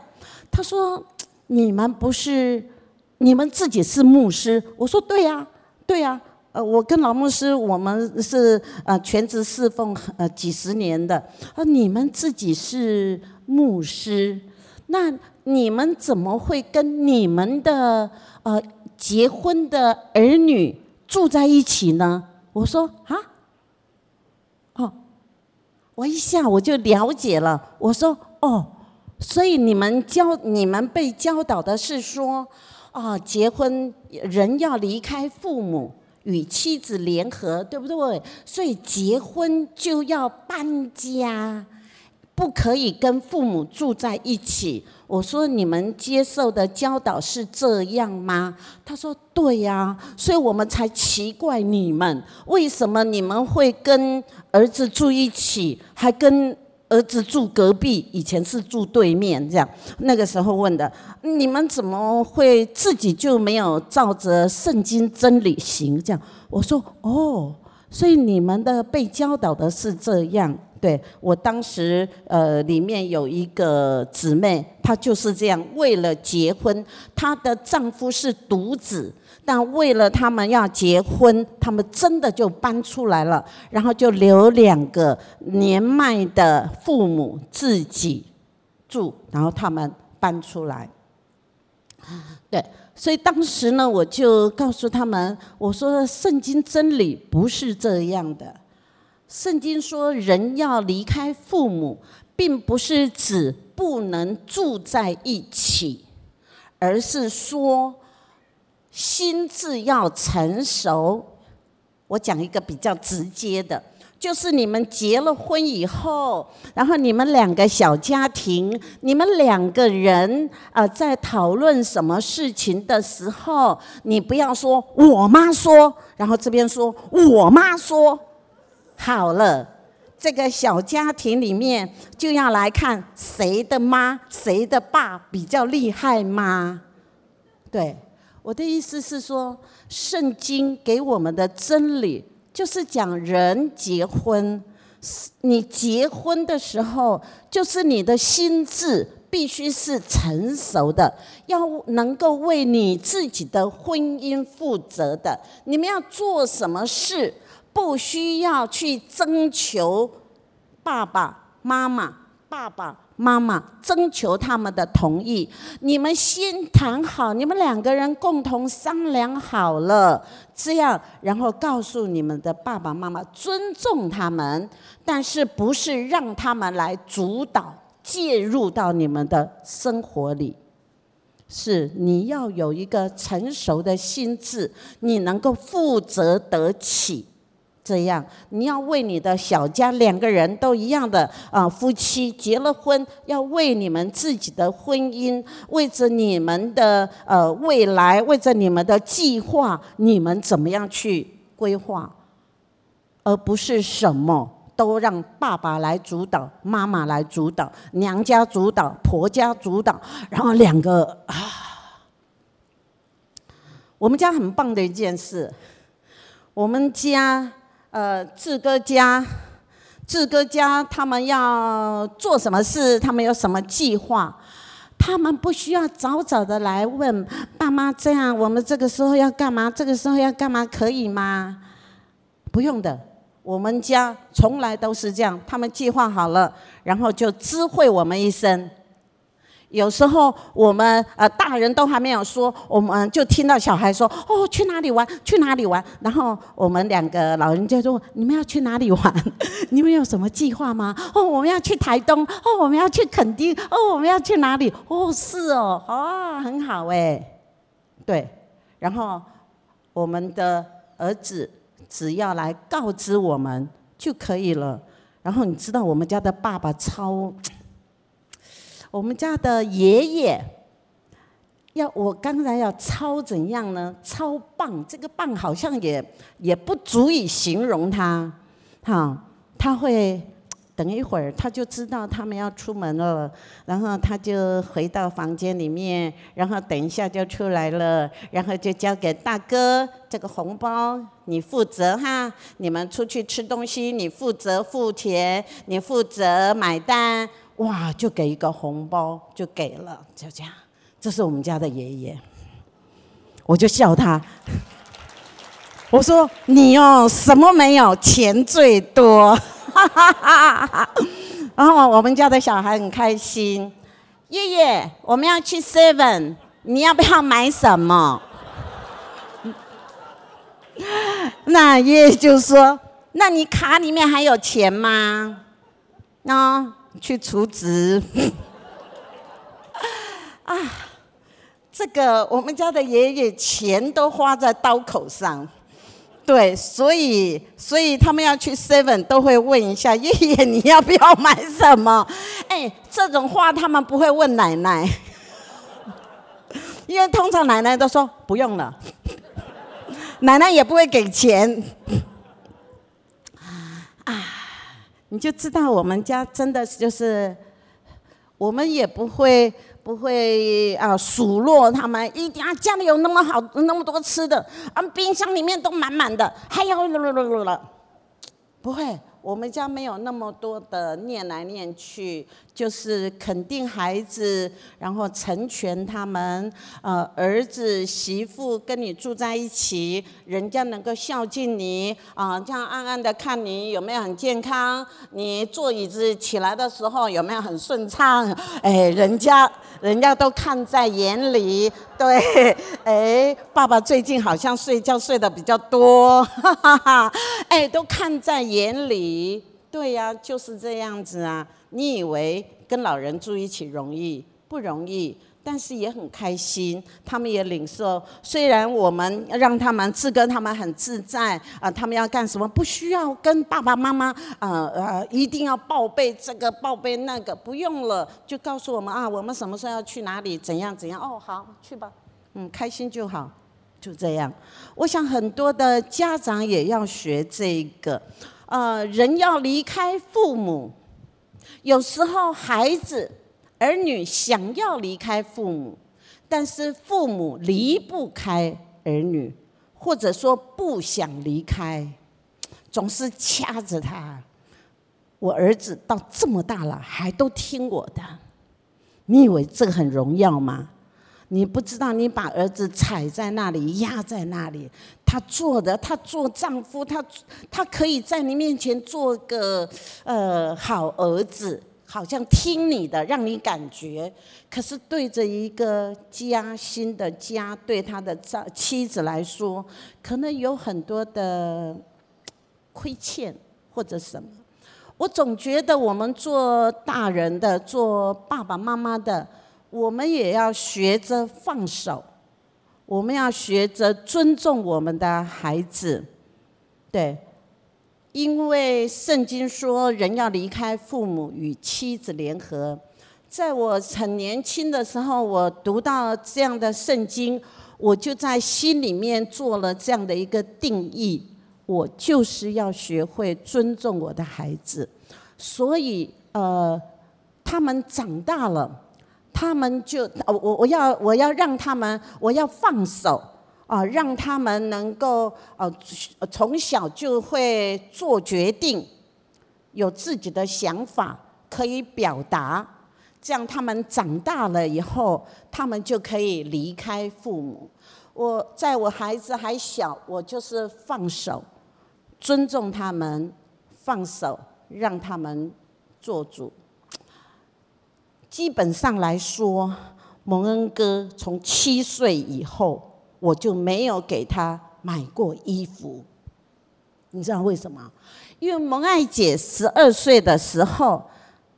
他说：“你们不是，你们自己是牧师。”我说：“对呀，对呀。呃，我跟老牧师，我们是呃全职侍奉呃几十年的。啊，你们自己是牧师，那你们怎么会跟你们的呃结婚的儿女住在一起呢？”我说：“啊，哦，我一下我就了解了。我说哦，所以你们教你们被教导的是说，啊、结婚人要离开父母，与妻子联合，对不对？所以结婚就要搬家。不可以跟父母住在一起。我说，你们接受的教导是这样吗？他说对呀，所以我们才奇怪你们为什么你们会跟儿子住一起，还跟儿子住隔壁？以前是住对面这样。那个时候问的，你们怎么会自己就没有照着圣经真理行？这样我说哦，所以你们的被教导的是这样。对，我当时，呃，里面有一个姊妹，她就是这样，为了结婚，她的丈夫是独子，但为了他们要结婚，他们真的就搬出来了，然后就留两个年迈的父母自己住，然后他们搬出来。对，所以当时呢，我就告诉他们，我说圣经真理不是这样的。圣经说，人要离开父母，并不是指不能住在一起，而是说心智要成熟。我讲一个比较直接的，就是你们结了婚以后，然后你们两个小家庭，你们两个人啊，在讨论什么事情的时候，你不要说“我妈说”，然后这边说“我妈说”。好了，这个小家庭里面就要来看谁的妈、谁的爸比较厉害吗？对，我的意思是说，圣经给我们的真理就是讲人结婚，你结婚的时候，就是你的心智必须是成熟的，要能够为你自己的婚姻负责的。你们要做什么事？不需要去征求爸爸妈妈、爸爸妈妈征求他们的同意。你们先谈好，你们两个人共同商量好了，这样，然后告诉你们的爸爸妈妈，尊重他们，但是不是让他们来主导、介入到你们的生活里？是你要有一个成熟的心智，你能够负责得起。这样，你要为你的小家两个人都一样的啊，夫妻结了婚，要为你们自己的婚姻，为着你们的呃未来，为着你们的计划，你们怎么样去规划，而不是什么都让爸爸来主导，妈妈来主导，娘家主导，婆家主导，然后两个啊，我们家很棒的一件事，我们家。呃，志哥家，志哥家，他们要做什么事？他们有什么计划？他们不需要早早的来问爸妈，这样我们这个时候要干嘛？这个时候要干嘛？可以吗？不用的，我们家从来都是这样，他们计划好了，然后就知会我们一声。有时候我们呃大人都还没有说，我们就听到小孩说：“哦，去哪里玩？去哪里玩？”然后我们两个老人家说：“你们要去哪里玩？你们有什么计划吗？”“哦，我们要去台东。”“哦，我们要去垦丁。”“哦，我们要去哪里？”“哦，是哦，哦，很好哎。”对，然后我们的儿子只要来告知我们就可以了。然后你知道我们家的爸爸超。我们家的爷爷，要我刚才要超怎样呢？超棒！这个棒好像也也不足以形容他。哈，他会等一会儿，他就知道他们要出门了，然后他就回到房间里面，然后等一下就出来了，然后就交给大哥这个红包，你负责哈。你们出去吃东西，你负责付钱，你负责买单。哇，就给一个红包，就给了，就这样。这是我们家的爷爷，我就笑他。我说你哦，什么没有，钱最多。然后我们家的小孩很开心。爷爷，我们要去 Seven，你要不要买什么？那爷爷就说：那你卡里面还有钱吗？那、哦、去储值。啊，这个我们家的爷爷钱都花在刀口上。对，所以所以他们要去 Seven 都会问一下爷爷，你要不要买什么？哎，这种话他们不会问奶奶，因为通常奶奶都说不用了，奶奶也不会给钱。啊，你就知道我们家真的就是，我们也不会。不会啊，数落他们，一定啊，家里有那么好那么多吃的，啊，冰箱里面都满满的，还有了了了了，不会。我们家没有那么多的念来念去，就是肯定孩子，然后成全他们。呃，儿子媳妇跟你住在一起，人家能够孝敬你啊，这样暗暗的看你有没有很健康，你坐椅子起来的时候有没有很顺畅？哎，人家 人家都看在眼里。对，哎，爸爸最近好像睡觉睡得比较多，哈哈哈，哎，都看在眼里。对呀，就是这样子啊。你以为跟老人住一起容易？不容易，但是也很开心。他们也领受，虽然我们让他们自跟他们很自在啊，他们要干什么不需要跟爸爸妈妈呃呃一定要报备这个报备那个，不用了，就告诉我们啊，我们什么时候要去哪里，怎样怎样。哦，好，去吧。嗯，开心就好，就这样。我想很多的家长也要学这个。呃，人要离开父母，有时候孩子、儿女想要离开父母，但是父母离不开儿女，或者说不想离开，总是掐着他。我儿子到这么大了，还都听我的，你以为这个很荣耀吗？你不知道，你把儿子踩在那里，压在那里，他做的，他做丈夫，他他可以在你面前做个呃好儿子，好像听你的，让你感觉。可是对着一个家，新的家，对他的丈妻子来说，可能有很多的亏欠或者什么。我总觉得我们做大人的，做爸爸妈妈的。我们也要学着放手，我们要学着尊重我们的孩子，对，因为圣经说人要离开父母与妻子联合。在我很年轻的时候，我读到这样的圣经，我就在心里面做了这样的一个定义：我就是要学会尊重我的孩子。所以，呃，他们长大了。他们就我我我要我要让他们我要放手啊，让他们能够呃从小就会做决定，有自己的想法可以表达，这样他们长大了以后，他们就可以离开父母。我在我孩子还小，我就是放手，尊重他们，放手让他们做主。基本上来说，蒙恩哥从七岁以后，我就没有给他买过衣服。你知道为什么？因为蒙爱姐十二岁的时候，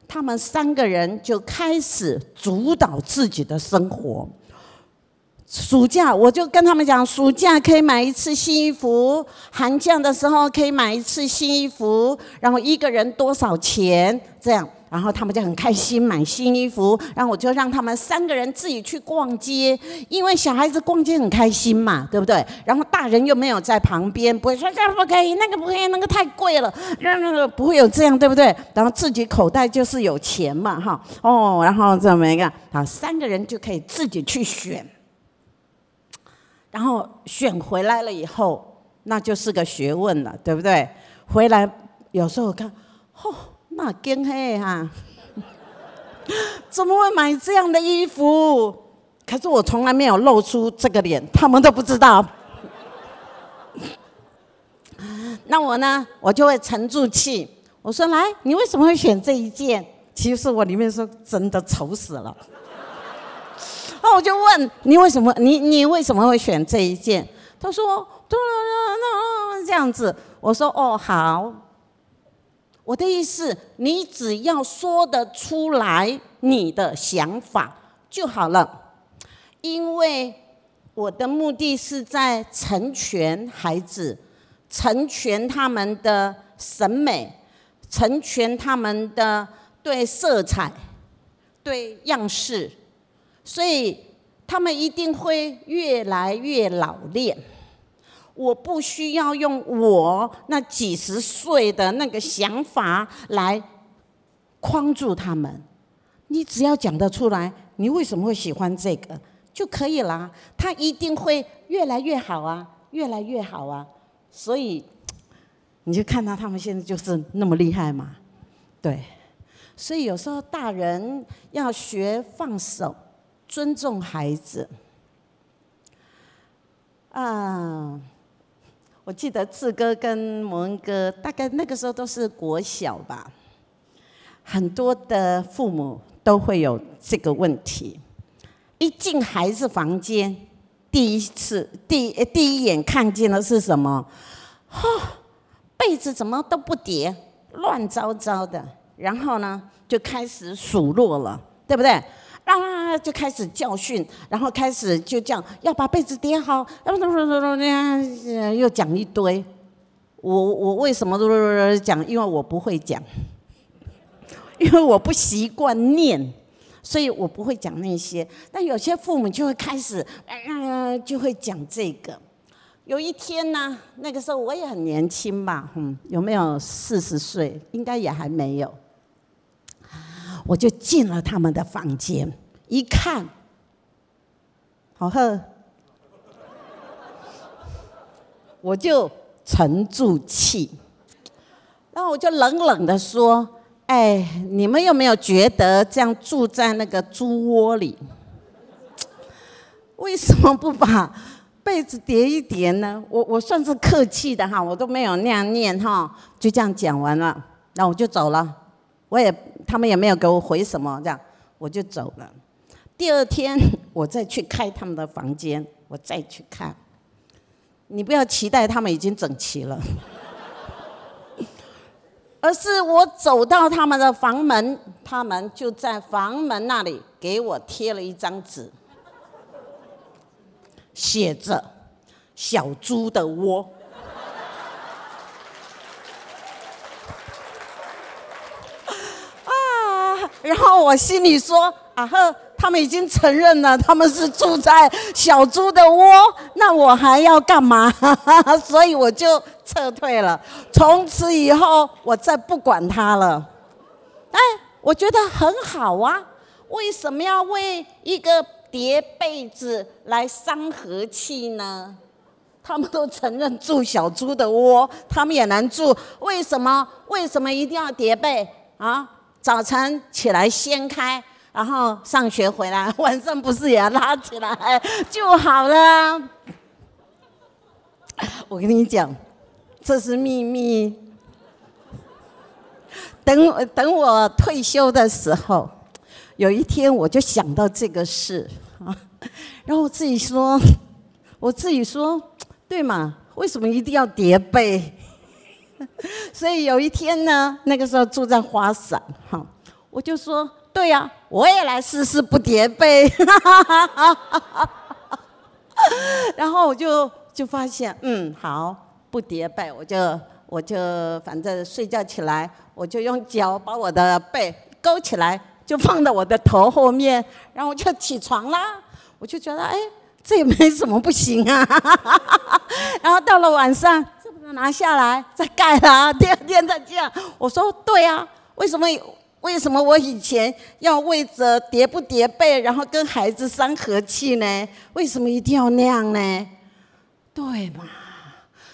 他们三个人就开始主导自己的生活。暑假我就跟他们讲，暑假可以买一次新衣服，寒假的时候可以买一次新衣服，然后一个人多少钱这样。然后他们就很开心买新衣服，然后我就让他们三个人自己去逛街，因为小孩子逛街很开心嘛，对不对？然后大人又没有在旁边，不会说这不可以，那个不可以，那个太贵了，那个不会有这样，对不对？然后自己口袋就是有钱嘛，哈哦，然后怎么样？好，三个人就可以自己去选，然后选回来了以后，那就是个学问了，对不对？回来有时候我看，嚯。那惊黑哈，怎么会买这样的衣服？可是我从来没有露出这个脸，他们都不知道。那我呢？我就会沉住气。我说：“来，你为什么会选这一件？”其实我里面说真的丑死了。那我就问你为什么？你你为什么会选这一件？他说：“这样子。我说哦好，我的意思，你只要说得出来你的想法就好了，因为我的目的是在成全孩子，成全他们的审美，成全他们的对色彩、对样式，所以他们一定会越来越老练。我不需要用我那几十岁的那个想法来框住他们，你只要讲得出来，你为什么会喜欢这个就可以了。他一定会越来越好啊，越来越好啊。所以你就看到他们现在就是那么厉害嘛，对。所以有时候大人要学放手，尊重孩子。啊。我记得志哥跟文哥，大概那个时候都是国小吧。很多的父母都会有这个问题：一进孩子房间，第一次第第一眼看见的是什么？哈，被子怎么都不叠，乱糟糟的。然后呢，就开始数落了，对不对？啊！就开始教训，然后开始就这样要把被子叠好，然后又讲一堆。我我为什么都讲？因为我不会讲，因为我不习惯念，所以我不会讲那些。但有些父母就会开始，嗯，就会讲这个。有一天呢，那个时候我也很年轻吧，嗯，有没有四十岁？应该也还没有。我就进了他们的房间，一看，好喝，我就沉住气，然后我就冷冷的说：“哎，你们有没有觉得这样住在那个猪窝里？为什么不把被子叠一叠呢？”我我算是客气的哈，我都没有那样念哈，就这样讲完了，那我就走了，我也。他们也没有给我回什么，这样我就走了。第二天 我再去开他们的房间，我再去看。你不要期待他们已经整齐了，而是我走到他们的房门，他们就在房门那里给我贴了一张纸，写着“小猪的窝”。然后我心里说：“啊呵，他们已经承认了，他们是住在小猪的窝，那我还要干嘛？所以我就撤退了。从此以后，我再不管他了。哎，我觉得很好啊，为什么要为一个叠被子来伤和气呢？他们都承认住小猪的窝，他们也能住，为什么？为什么一定要叠被啊？”早晨起来掀开，然后上学回来，晚上不是也要拉起来就好了？我跟你讲，这是秘密。等等我退休的时候，有一天我就想到这个事啊，然后我自己说，我自己说，对嘛？为什么一定要叠被？所以有一天呢，那个时候住在花伞，哈，我就说，对呀，我也来试试不叠被，然后我就就发现，嗯，好，不叠被，我就我就反正睡觉起来，我就用脚把我的被勾起来，就放到我的头后面，然后我就起床啦，我就觉得，哎，这也没什么不行啊，然后到了晚上。拿下来再盖啦，第 二天再这样。我说对啊，为什么为什么我以前要为着叠不叠被，然后跟孩子伤和气呢？为什么一定要那样呢？对嘛？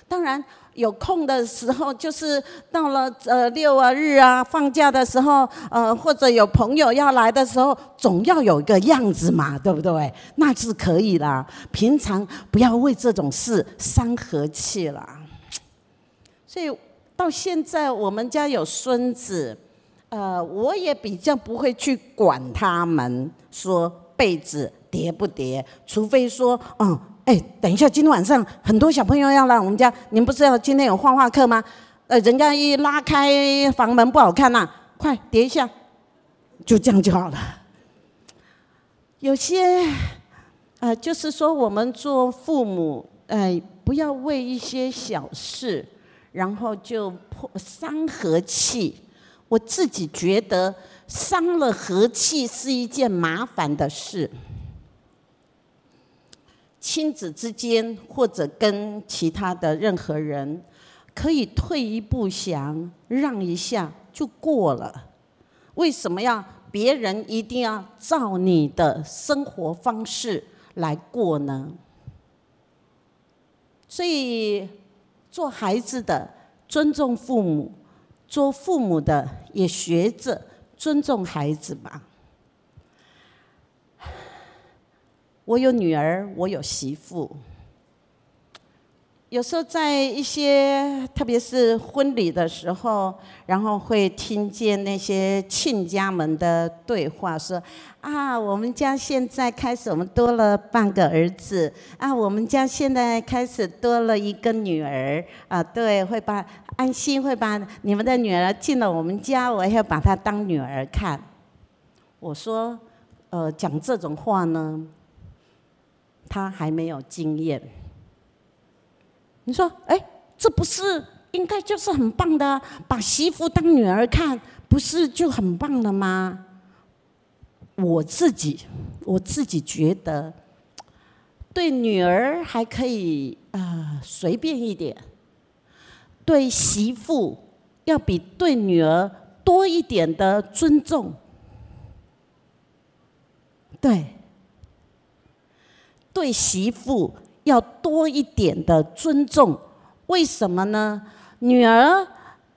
当然有空的时候，就是到了呃六啊日啊放假的时候，呃或者有朋友要来的时候，总要有一个样子嘛，对不对？那是可以啦。平常不要为这种事伤和气啦。所以到现在，我们家有孙子，呃，我也比较不会去管他们说被子叠不叠，除非说，嗯，哎，等一下，今天晚上很多小朋友要来我们家，你们不是要今天有画画课吗？呃，人家一拉开房门不好看呐、快叠一下，就这样就好了。有些，呃，就是说我们做父母，呃，不要为一些小事，然后就破伤和气。我自己觉得伤了和气是一件麻烦的事。亲子之间，或者跟其他的任何人，可以退一步想，让一下就过了。为什么要别人一定要照你的生活方式来过呢？所以，做孩子的尊重父母，做父母的也学着尊重孩子吧。我有女儿，我有媳妇。有时候在一些，特别是婚礼的时候，然后会听见那些亲家们的对话，说：“啊，我们家现在开始，我们多了半个儿子。啊，我们家现在开始多了一个女儿。啊，对，会把安心会把你们的女儿进了我们家，我要把她当女儿看。”我说：“呃，讲这种话呢？”他还没有经验，你说，哎，这不是应该就是很棒的？把媳妇当女儿看，不是就很棒了吗？我自己，我自己觉得，对女儿还可以啊，随便一点；对媳妇要比对女儿多一点的尊重，对。对媳妇要多一点的尊重，为什么呢？女儿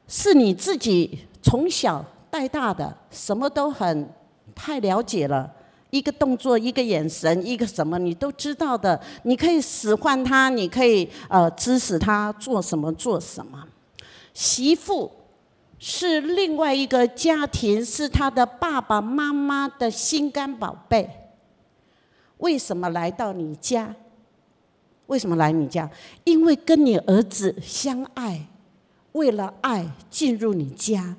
是你自己从小带大的，什么都很太了解了，一个动作、一个眼神、一个什么你都知道的，你可以使唤她，你可以呃指使她做什么做什么。媳妇是另外一个家庭，是他的爸爸妈妈的心肝宝贝。为什么来到你家？为什么来你家？因为跟你儿子相爱，为了爱进入你家。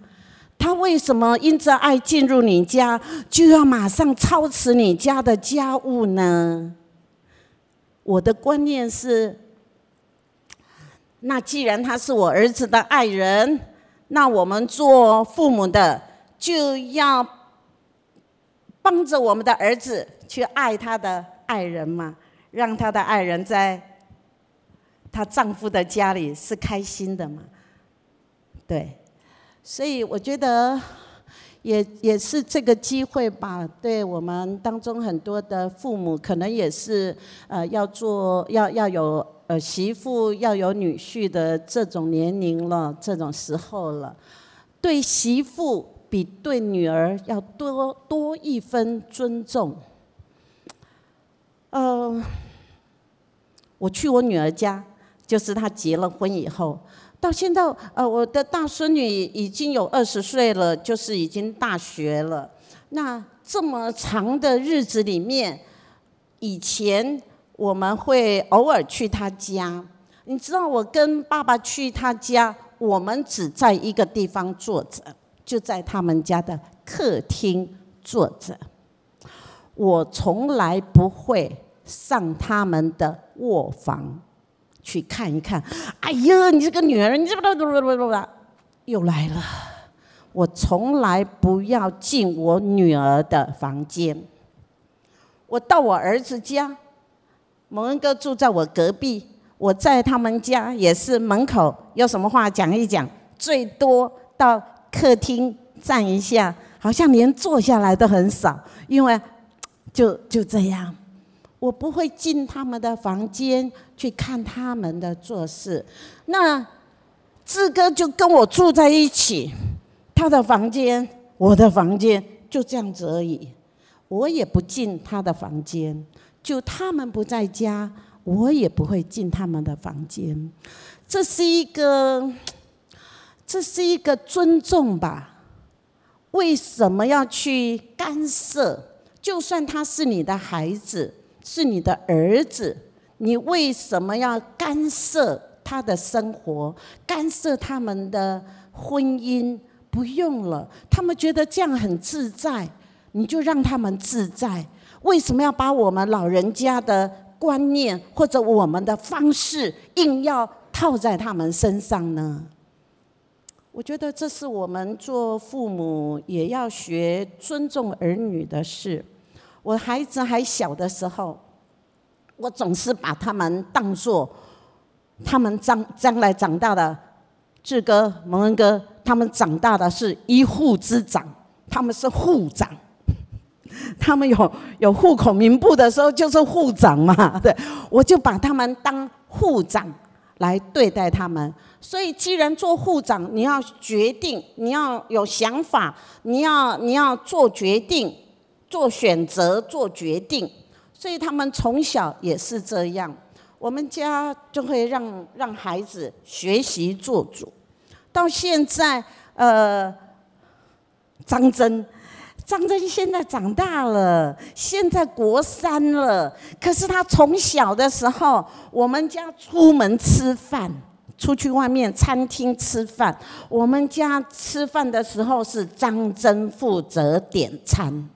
他为什么因着爱进入你家，就要马上操持你家的家务呢？我的观念是，那既然他是我儿子的爱人，那我们做父母的就要帮着我们的儿子。去爱他的爱人嘛，让她的爱人在她丈夫的家里是开心的嘛。对，所以我觉得也也是这个机会吧。对我们当中很多的父母，可能也是呃要做要要有呃媳妇要有女婿的这种年龄了，这种时候了。对媳妇比对女儿要多多一分尊重。呃，我去我女儿家，就是她结了婚以后，到现在，呃，我的大孙女已经有二十岁了，就是已经大学了。那这么长的日子里面，以前我们会偶尔去她家。你知道，我跟爸爸去她家，我们只在一个地方坐着，就在他们家的客厅坐着。我从来不会。上他们的卧房去看一看。哎呀，你这个女儿，你这不不不不不，又来了。我从来不要进我女儿的房间。我到我儿子家，蒙恩哥住在我隔壁，我在他们家也是门口，有什么话讲一讲，最多到客厅站一下，好像连坐下来都很少，因为就就这样。我不会进他们的房间去看他们的做事。那志哥就跟我住在一起，他的房间，我的房间就这样子而已。我也不进他的房间，就他们不在家，我也不会进他们的房间。这是一个，这是一个尊重吧？为什么要去干涉？就算他是你的孩子。是你的儿子，你为什么要干涉他的生活，干涉他们的婚姻？不用了，他们觉得这样很自在，你就让他们自在。为什么要把我们老人家的观念或者我们的方式硬要套在他们身上呢？我觉得这是我们做父母也要学尊重儿女的事。我孩子还小的时候，我总是把他们当作他们将将来长大的志哥、蒙恩哥。他们长大的是一户之长，他们是户长，他们有有户口名簿的时候就是户长嘛，对，我就把他们当户长来对待他们。所以，既然做户长，你要决定，你要有想法，你要你要做决定、做选择、做决定。所以他们从小也是这样，我们家就会让让孩子学习做主。到现在，呃，张真，张真现在长大了，现在国三了。可是他从小的时候，我们家出门吃饭，出去外面餐厅吃饭，我们家吃饭的时候是张真负责点餐。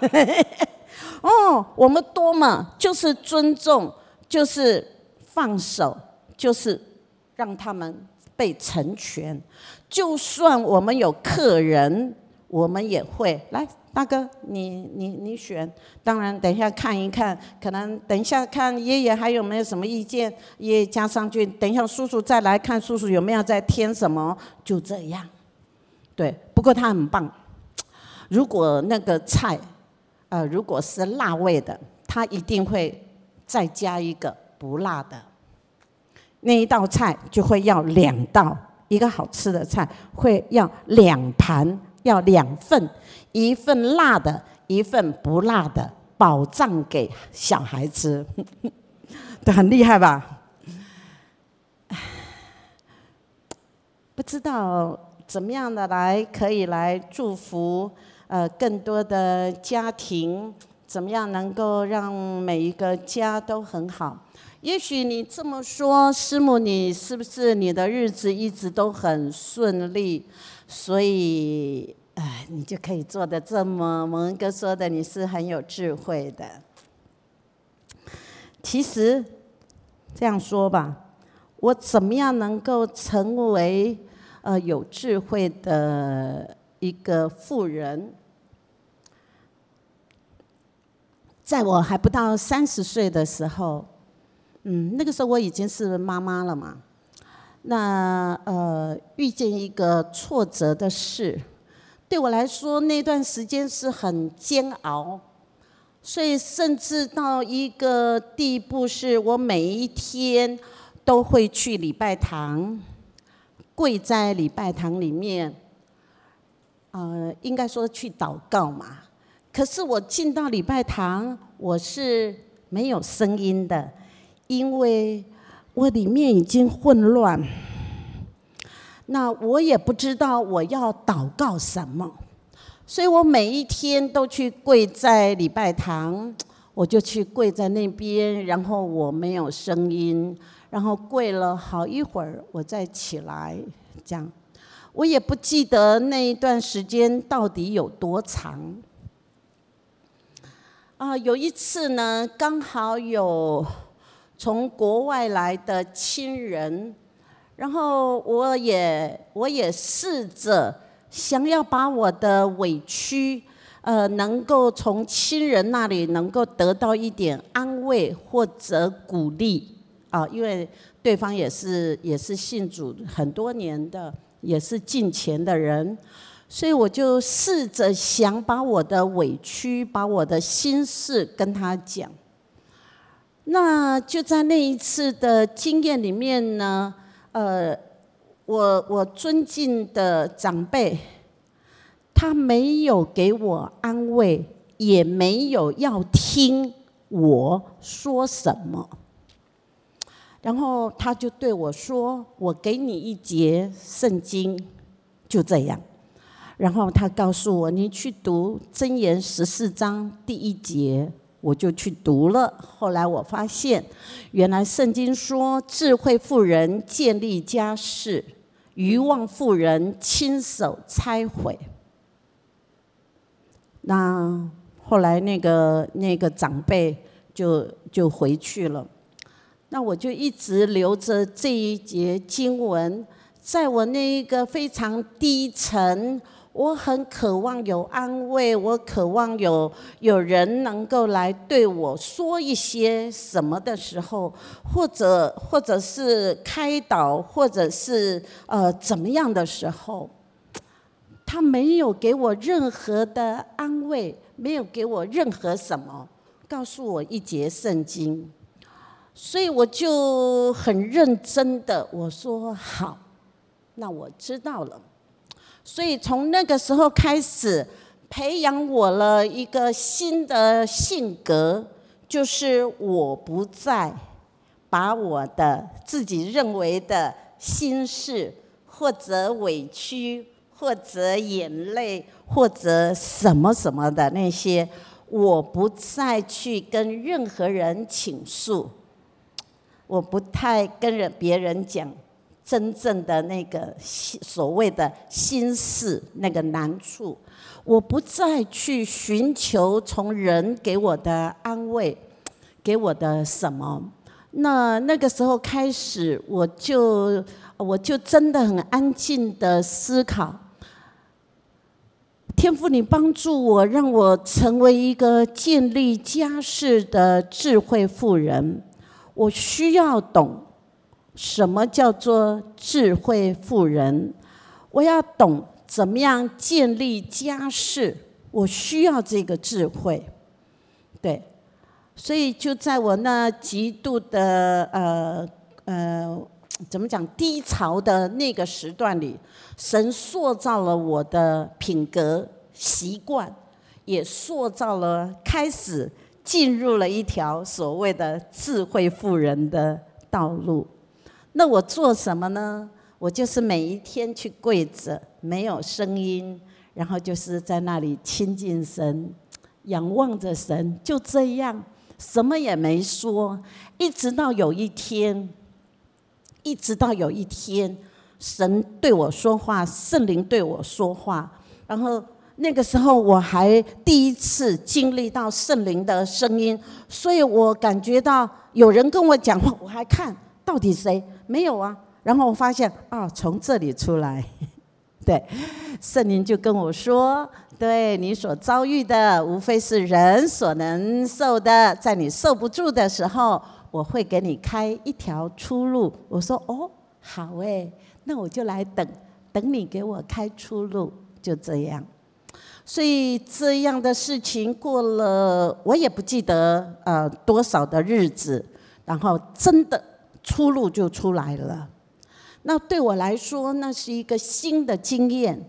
哦，我们多么就是尊重，就是放手。就是让他们被成全，就算我们有客人，我们也会来。大哥，你你你选。当然，等一下看一看，可能等一下看爷爷还有没有什么意见，爷爷加上去。等一下叔叔再来看，叔叔有没有再添什么？就这样。对，不过他很棒。如果那个菜，呃，如果是辣味的，他一定会再加一个不辣的。那一道菜就会要两道，一个好吃的菜会要两盘，要两份，一份辣的，一份不辣的，保障给小孩子，都很厉害吧？不知道怎么样的来可以来祝福呃更多的家庭，怎么样能够让每一个家都很好？也许你这么说，师母，你是不是你的日子一直都很顺利？所以，哎，你就可以做得这么。蒙哥说的，你是很有智慧的。其实，这样说吧，我怎么样能够成为呃有智慧的一个妇人？在我还不到三十岁的时候。嗯，那个时候我已经是妈妈了嘛。那呃，遇见一个挫折的事，对我来说那段时间是很煎熬，所以甚至到一个地步，是我每一天都会去礼拜堂，跪在礼拜堂里面，呃，应该说去祷告嘛。可是我进到礼拜堂，我是没有声音的。因为我里面已经混乱，那我也不知道我要祷告什么，所以我每一天都去跪在礼拜堂，我就去跪在那边，然后我没有声音，然后跪了好一会儿，我再起来，这样，我也不记得那一段时间到底有多长。啊，有一次呢，刚好有。从国外来的亲人，然后我也我也试着想要把我的委屈，呃，能够从亲人那里能够得到一点安慰或者鼓励啊，因为对方也是也是信主很多年的，也是敬虔的人，所以我就试着想把我的委屈，把我的心事跟他讲。那就在那一次的经验里面呢，呃，我我尊敬的长辈，他没有给我安慰，也没有要听我说什么，然后他就对我说：“我给你一节圣经，就这样。”然后他告诉我：“你去读箴言十四章第一节。”我就去读了。后来我发现，原来圣经说，智慧妇人建立家室，愚妄妇人亲手拆毁。那后来那个那个长辈就就回去了，那我就一直留着这一节经文，在我那一个非常低沉。我很渴望有安慰，我渴望有有人能够来对我说一些什么的时候，或者或者是开导，或者是呃怎么样的时候，他没有给我任何的安慰，没有给我任何什么，告诉我一节圣经，所以我就很认真的我说好，那我知道了。所以从那个时候开始，培养我了一个新的性格，就是我不再把我的自己认为的心事，或者委屈，或者眼泪，或者什么什么的那些，我不再去跟任何人倾诉，我不太跟人别人讲。真正的那个所谓的心事，那个难处，我不再去寻求从人给我的安慰，给我的什么。那那个时候开始，我就我就真的很安静的思考。天父，你帮助我，让我成为一个建立家室的智慧妇人。我需要懂。什么叫做智慧妇人？我要懂怎么样建立家室，我需要这个智慧。对，所以就在我那极度的呃呃，怎么讲低潮的那个时段里，神塑造了我的品格习惯，也塑造了开始进入了一条所谓的智慧妇人的道路。那我做什么呢？我就是每一天去跪着，没有声音，然后就是在那里亲近神，仰望着神，就这样，什么也没说，一直到有一天，一直到有一天，神对我说话，圣灵对我说话，然后那个时候我还第一次经历到圣灵的声音，所以我感觉到有人跟我讲话，我还看到底谁。没有啊，然后我发现啊，从这里出来，对，圣灵就跟我说，对你所遭遇的，无非是人所能受的，在你受不住的时候，我会给你开一条出路。我说哦，好诶，那我就来等，等你给我开出路，就这样。所以这样的事情过了，我也不记得呃多少的日子，然后真的。出路就出来了，那对我来说，那是一个新的经验。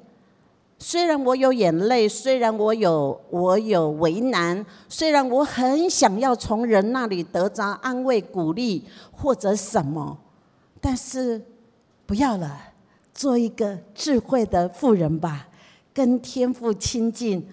虽然我有眼泪，虽然我有我有为难，虽然我很想要从人那里得着安慰、鼓励或者什么，但是不要了，做一个智慧的妇人吧，跟天父亲近，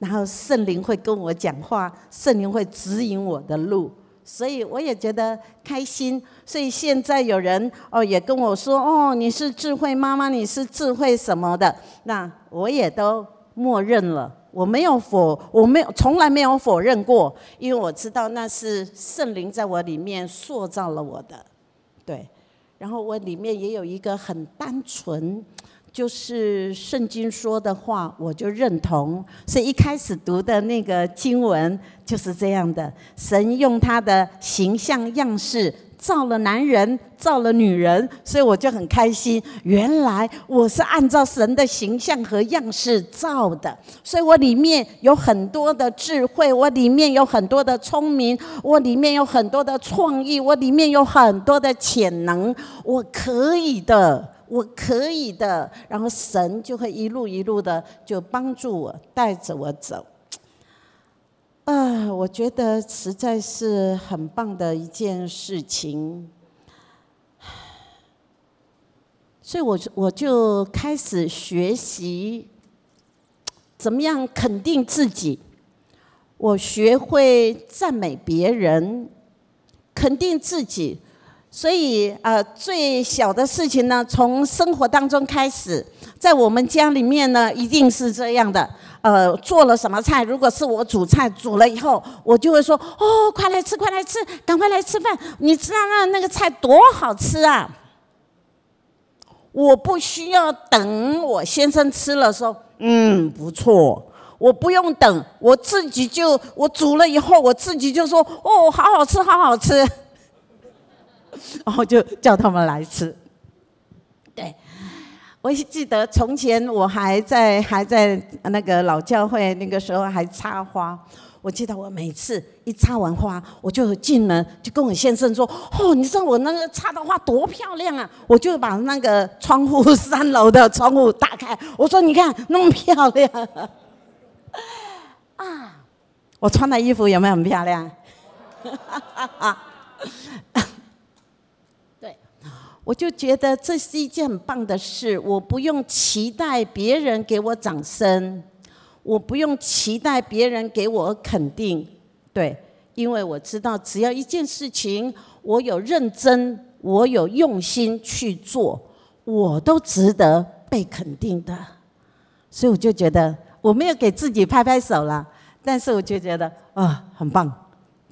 然后圣灵会跟我讲话，圣灵会指引我的路。所以我也觉得开心，所以现在有人哦也跟我说哦，你是智慧妈妈，你是智慧什么的，那我也都默认了，我没有否，我没有从来没有否认过，因为我知道那是圣灵在我里面塑造了我的，对，然后我里面也有一个很单纯。就是圣经说的话，我就认同。所以一开始读的那个经文就是这样的：神用他的形象样式造了男人，造了女人，所以我就很开心。原来我是按照神的形象和样式造的，所以我里面有很多的智慧，我里面有很多的聪明，我里面有很多的创意，我里面有很多的潜能，我可以的。我可以的，然后神就会一路一路的就帮助我，带着我走。啊，我觉得实在是很棒的一件事情。所以我我就开始学习怎么样肯定自己。我学会赞美别人，肯定自己。所以，呃，最小的事情呢，从生活当中开始，在我们家里面呢，一定是这样的。呃，做了什么菜，如果是我煮菜，煮了以后，我就会说：“哦，快来吃，快来吃，赶快来吃饭！你知道那那个菜多好吃啊！”我不需要等我先生吃了说：“嗯，不错。”我不用等，我自己就我煮了以后，我自己就说：“哦，好好吃，好好吃。”然后就叫他们来吃。对，我记得从前我还在还在那个老教会，那个时候还插花。我记得我每次一插完花，我就进门就跟我先生说：“哦，你知道我那个插的花多漂亮啊！”我就把那个窗户 三楼的窗户打开，我说：“你看那么漂亮。”啊，我穿的衣服有没有很漂亮？我就觉得这是一件很棒的事，我不用期待别人给我掌声，我不用期待别人给我肯定，对，因为我知道只要一件事情，我有认真，我有用心去做，我都值得被肯定的，所以我就觉得我没有给自己拍拍手了，但是我就觉得啊，很棒，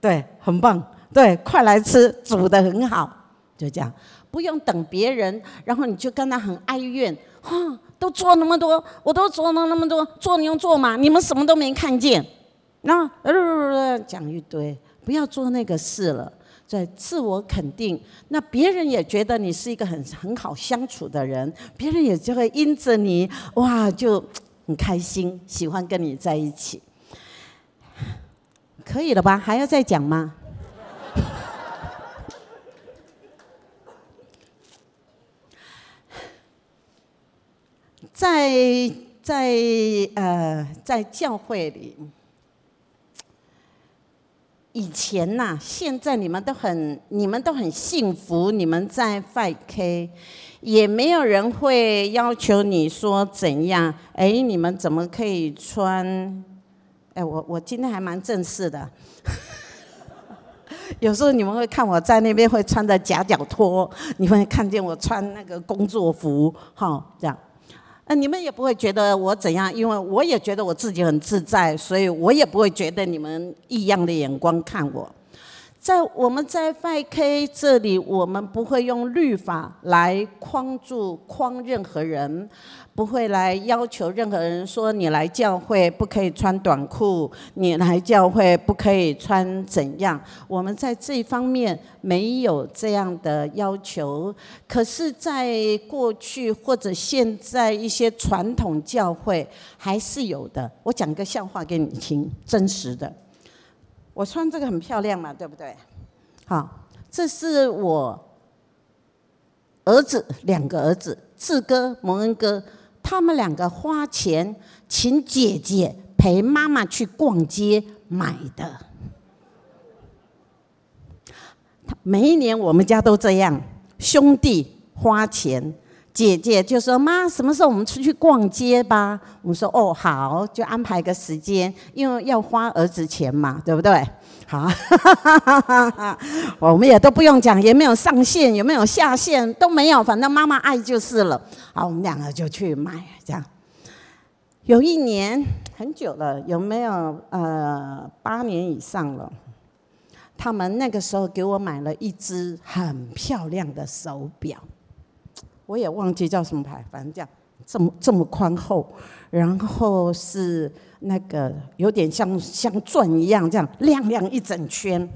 对，很棒，对，快来吃，煮得很好，就这样。不用等别人，然后你就跟他很哀怨，哈，都做那么多，我都做了那么多，做你用做嘛，你们什么都没看见，那讲一堆，不要做那个事了，在自我肯定，那别人也觉得你是一个很很好相处的人，别人也就会因着你哇就很开心，喜欢跟你在一起，可以了吧？还要再讲吗？在在呃在教会里，以前呐、现在你们都很你们都很幸福，你们在 5K，也没有人会要求你说怎样。哎，你们怎么可以穿？哎，我我今天还蛮正式的。有时候你们会看我在那边会穿着夹脚拖，你会看见我穿那个工作服，哈，这样。那你们也不会觉得我怎样，因为我也觉得我自己很自在，所以我也不会觉得你们异样的眼光看我。在我们在 5K 这里，我们不会用律法来框住框任何人，不会来要求任何人说你来教会不可以穿短裤，你来教会不可以穿怎样。我们在这方面没有这样的要求。可是，在过去或者现在一些传统教会还是有的。我讲个笑话给你听，真实的。我穿这个很漂亮嘛，对不对？好，这是我儿子两个儿子，志哥、蒙恩哥，他们两个花钱请姐姐陪妈妈去逛街买的。每一年我们家都这样，兄弟花钱。姐姐就说：“妈，什么时候我们出去逛街吧？”我们说：“哦，好，就安排个时间，因为要花儿子钱嘛，对不对？”好，我们也都不用讲，也没有上限，有没有下限，都没有，反正妈妈爱就是了。好，我们两个就去买，这样。有一年很久了，有没有？呃，八年以上了。他们那个时候给我买了一只很漂亮的手表。我也忘记叫什么牌，反正这样，这么这么宽厚，然后是那个有点像像钻一样，这样亮亮一整圈。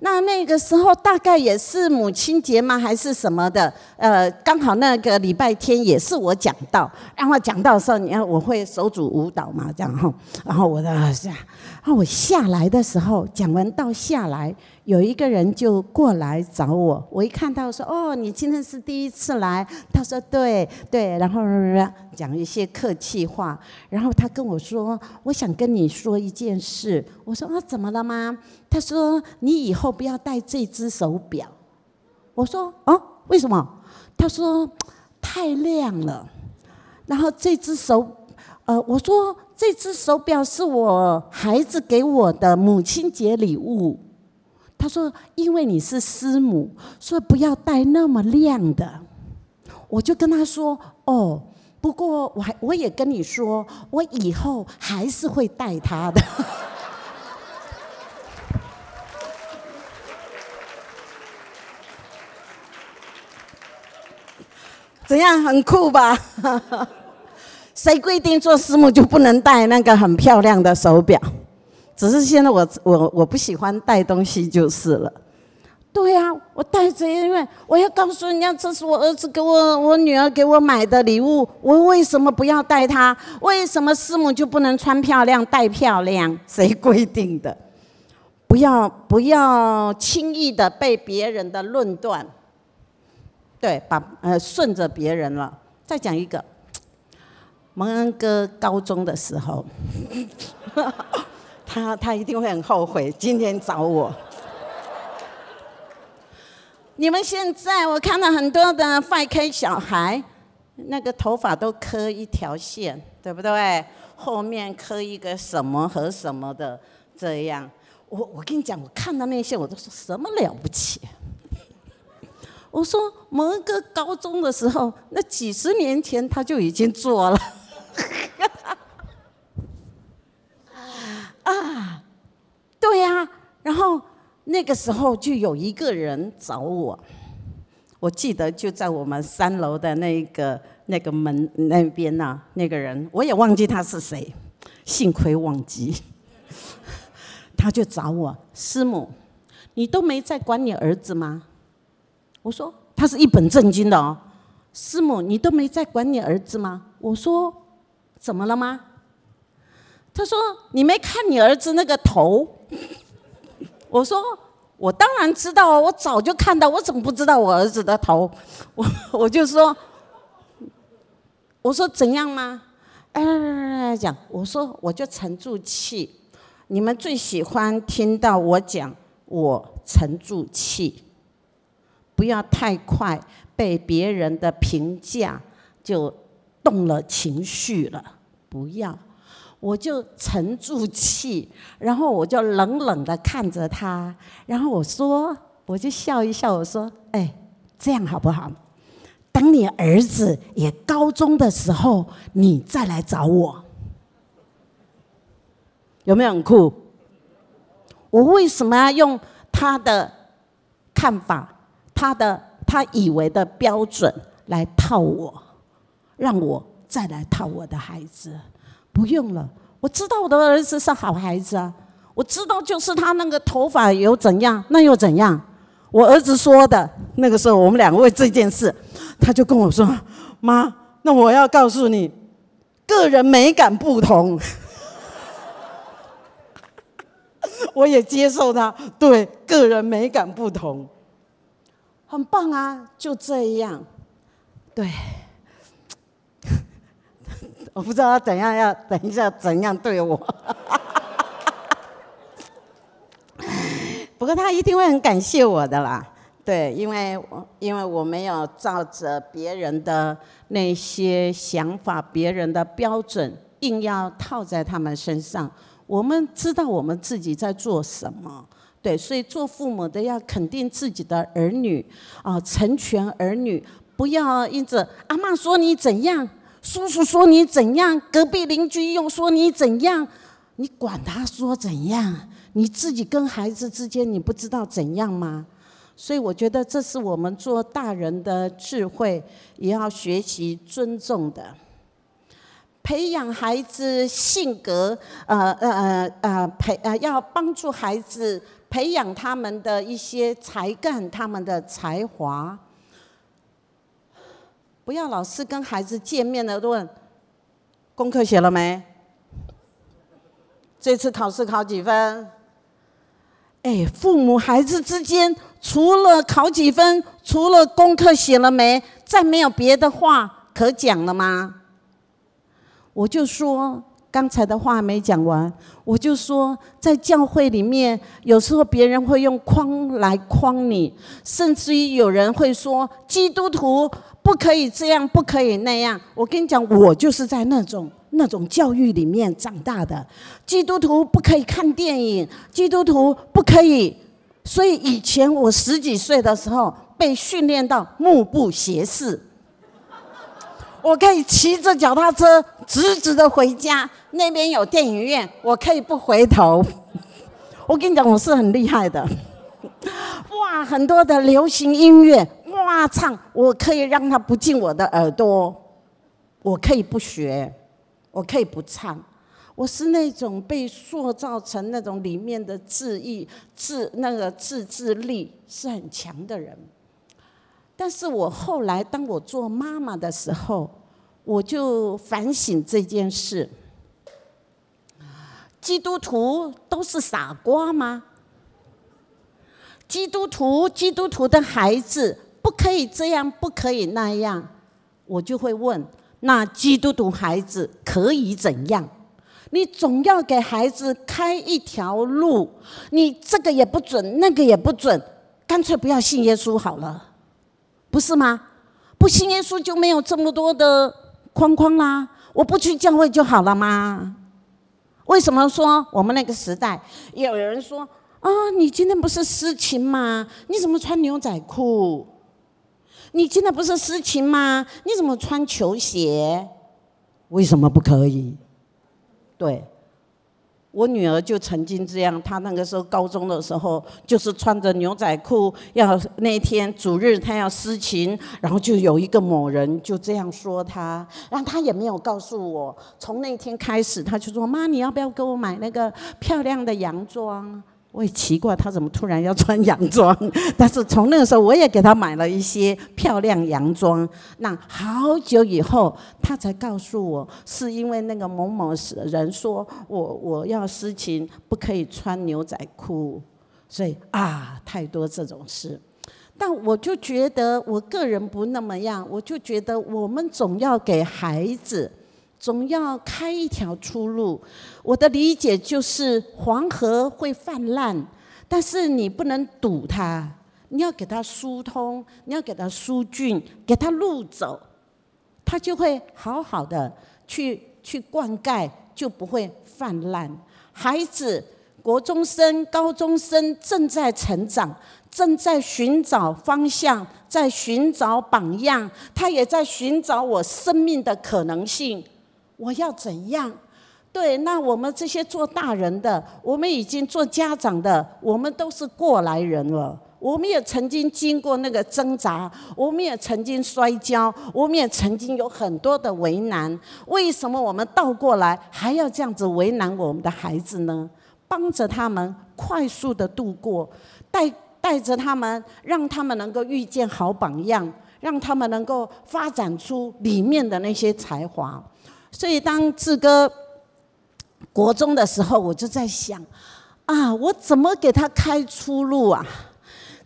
那那个时候大概也是母亲节吗？还是什么的？呃，刚好那个礼拜天也是我讲到，然后讲到的时候，你看我会手组舞蹈嘛，这样哈。然后我的这样，然后我下来的时候，讲完到下来。有一个人就过来找我，我一看到说：“哦，你今天是第一次来。”他说：“对对。”然后讲一些客气话，然后他跟我说：“我想跟你说一件事。”我说：“啊，怎么了吗？”他说：“你以后不要戴这只手表。”我说：“哦，为什么？”他说：“太亮了。”然后这只手，呃，我说：“这只手表是我孩子给我的母亲节礼物。他说：“因为你是师母，所以不要戴那么亮的。”我就跟他说：“哦，不过我还我也跟你说，我以后还是会戴它的。”怎样，很酷吧？谁规定做师母就不能戴那个很漂亮的手表？只是现在我我我不喜欢带东西就是了。对呀、啊，我带着，因为我要告诉人家，这是我儿子给我、我女儿给我买的礼物。我为什么不要带它？为什么师母就不能穿漂亮、戴漂亮？谁规定的？不要不要轻易的被别人的论断，对，把呃顺着别人了。再讲一个，蒙恩哥高中的时候。他他一定会很后悔今天找我。你们现在我看到很多的 5K 小孩，那个头发都磕一条线，对不对？后面磕一个什么和什么的这样。我我跟你讲，我看到那些我都说什么了不起。我说蒙恩哥高中的时候，那几十年前他就已经做了。啊，对呀、然后那个时候就有一个人找我，我记得就在我们三楼的那个那个门那边呐、啊，那个人我也忘记他是谁，幸亏忘记，他就找我师母，你都没在管你儿子吗？我说他是一本正经的哦，师母你都没在管你儿子吗？我说怎么了吗？他说：“你没看你儿子那个头？” 我说：“我当然知道，我早就看到，我怎么不知道我儿子的头？” 我我就说：“我说怎样吗？”哎，讲我说我就沉住气。你们最喜欢听到我讲我沉住气，不要太快被别人的评价就动了情绪了，不要。我就沉住气，然后我就冷冷的看着他，然后我说，我就笑一笑，我说：“哎，这样好不好？等你儿子也高中的时候，你再来找我，有没有很酷？我为什么要用他的看法，他的他以为的标准来套我，让我再来套我的孩子？”不用了，我知道我的儿子是好孩子啊。我知道，就是他那个头发有怎样，那又怎样？我儿子说的。那个时候，我们两个为这件事，他就跟我说：“妈，那我要告诉你，个人美感不同。”我也接受他，对，个人美感不同，很棒啊，就这样，对。我不知道他怎样要等一下怎样对我，不过他一定会很感谢我的啦。对，因为因为我没有照着别人的那些想法、别人的标准，硬要套在他们身上。我们知道我们自己在做什么，对，所以做父母的要肯定自己的儿女啊，成全儿女，不要因着阿嬷说你怎样。叔叔说你怎样，隔壁邻居又说你怎样，你管他说怎样？你自己跟孩子之间，你不知道怎样吗？所以我觉得这是我们做大人的智慧，也要学习尊重的，培养孩子性格，呃呃呃呃培呃要帮助孩子培养他们的一些才干，他们的才华。不要老是跟孩子见面的问功课写了没？这次考试考几分？哎，父母孩子之间除了考几分，除了功课写了没，再没有别的话可讲了吗？我就说。刚才的话没讲完，我就说，在教会里面，有时候别人会用框来框你，甚至于有人会说基督徒不可以这样，不可以那样。我跟你讲，我就是在那种那种教育里面长大的。基督徒不可以看电影，基督徒不可以。所以以前我十几岁的时候被训练到目不斜视，我可以骑着脚踏车直直的回家，那边有电影院，我可以不回头。我跟你讲，我是很厉害的。哇，很多的流行音乐，哇唱，我可以让它不进我的耳朵，我可以不学，我可以不唱，我是那种被塑造成那种里面的自意、自那个自制力是很强的人。但是我后来当我做妈妈的时候，我就反省这件事：基督徒都是傻瓜吗？基督徒，基督徒的孩子不可以这样，不可以那样，我就会问：那基督徒孩子可以怎样？你总要给孩子开一条路，你这个也不准，那个也不准，干脆不要信耶稣好了，不是吗？不信耶稣就没有这么多的框框啦，我不去教会就好了吗？为什么说我们那个时代有人说？啊、你今天不是司琴吗？你怎么穿牛仔裤？你今天不是司琴吗？你怎么穿球鞋？为什么不可以？对，我女儿就曾经这样，她那个时候高中的时候，就是穿着牛仔裤，要那天主日她要司琴，然后就有一个某人就这样说她，然后她也没有告诉我。从那天开始，她就说：“妈，你要不要给我买那个漂亮的洋装？”我也奇怪，他怎么突然要穿洋装？但是从那个时候，我也给他买了一些漂亮洋装。那好久以后，他才告诉我，是因为那个某某人说我我要私情，不可以穿牛仔裤，所以啊，太多这种事。但我就觉得，我个人不那么样，我就觉得我们总要给孩子。总要开一条出路。我的理解就是，黄河会泛滥，但是你不能堵它，你要给它疏通，你要给它疏浚，给它路走，它就会好好的去去灌溉，就不会泛滥。孩子，国中生、高中生正在成长，正在寻找方向，在寻找榜样，他也在寻找我生命的可能性。我要怎样？对，那我们这些做大人的，我们已经做家长的，我们都是过来人了。我们也曾经经过那个挣扎，我们也曾经摔跤，我们也曾经有很多的为难。为什么我们倒过来还要这样子为难我们的孩子呢？帮着他们快速的度过，带带着他们，让他们能够遇见好榜样，让他们能够发展出里面的那些才华。所以，当志哥国中的时候，我就在想，啊，我怎么给他开出路啊？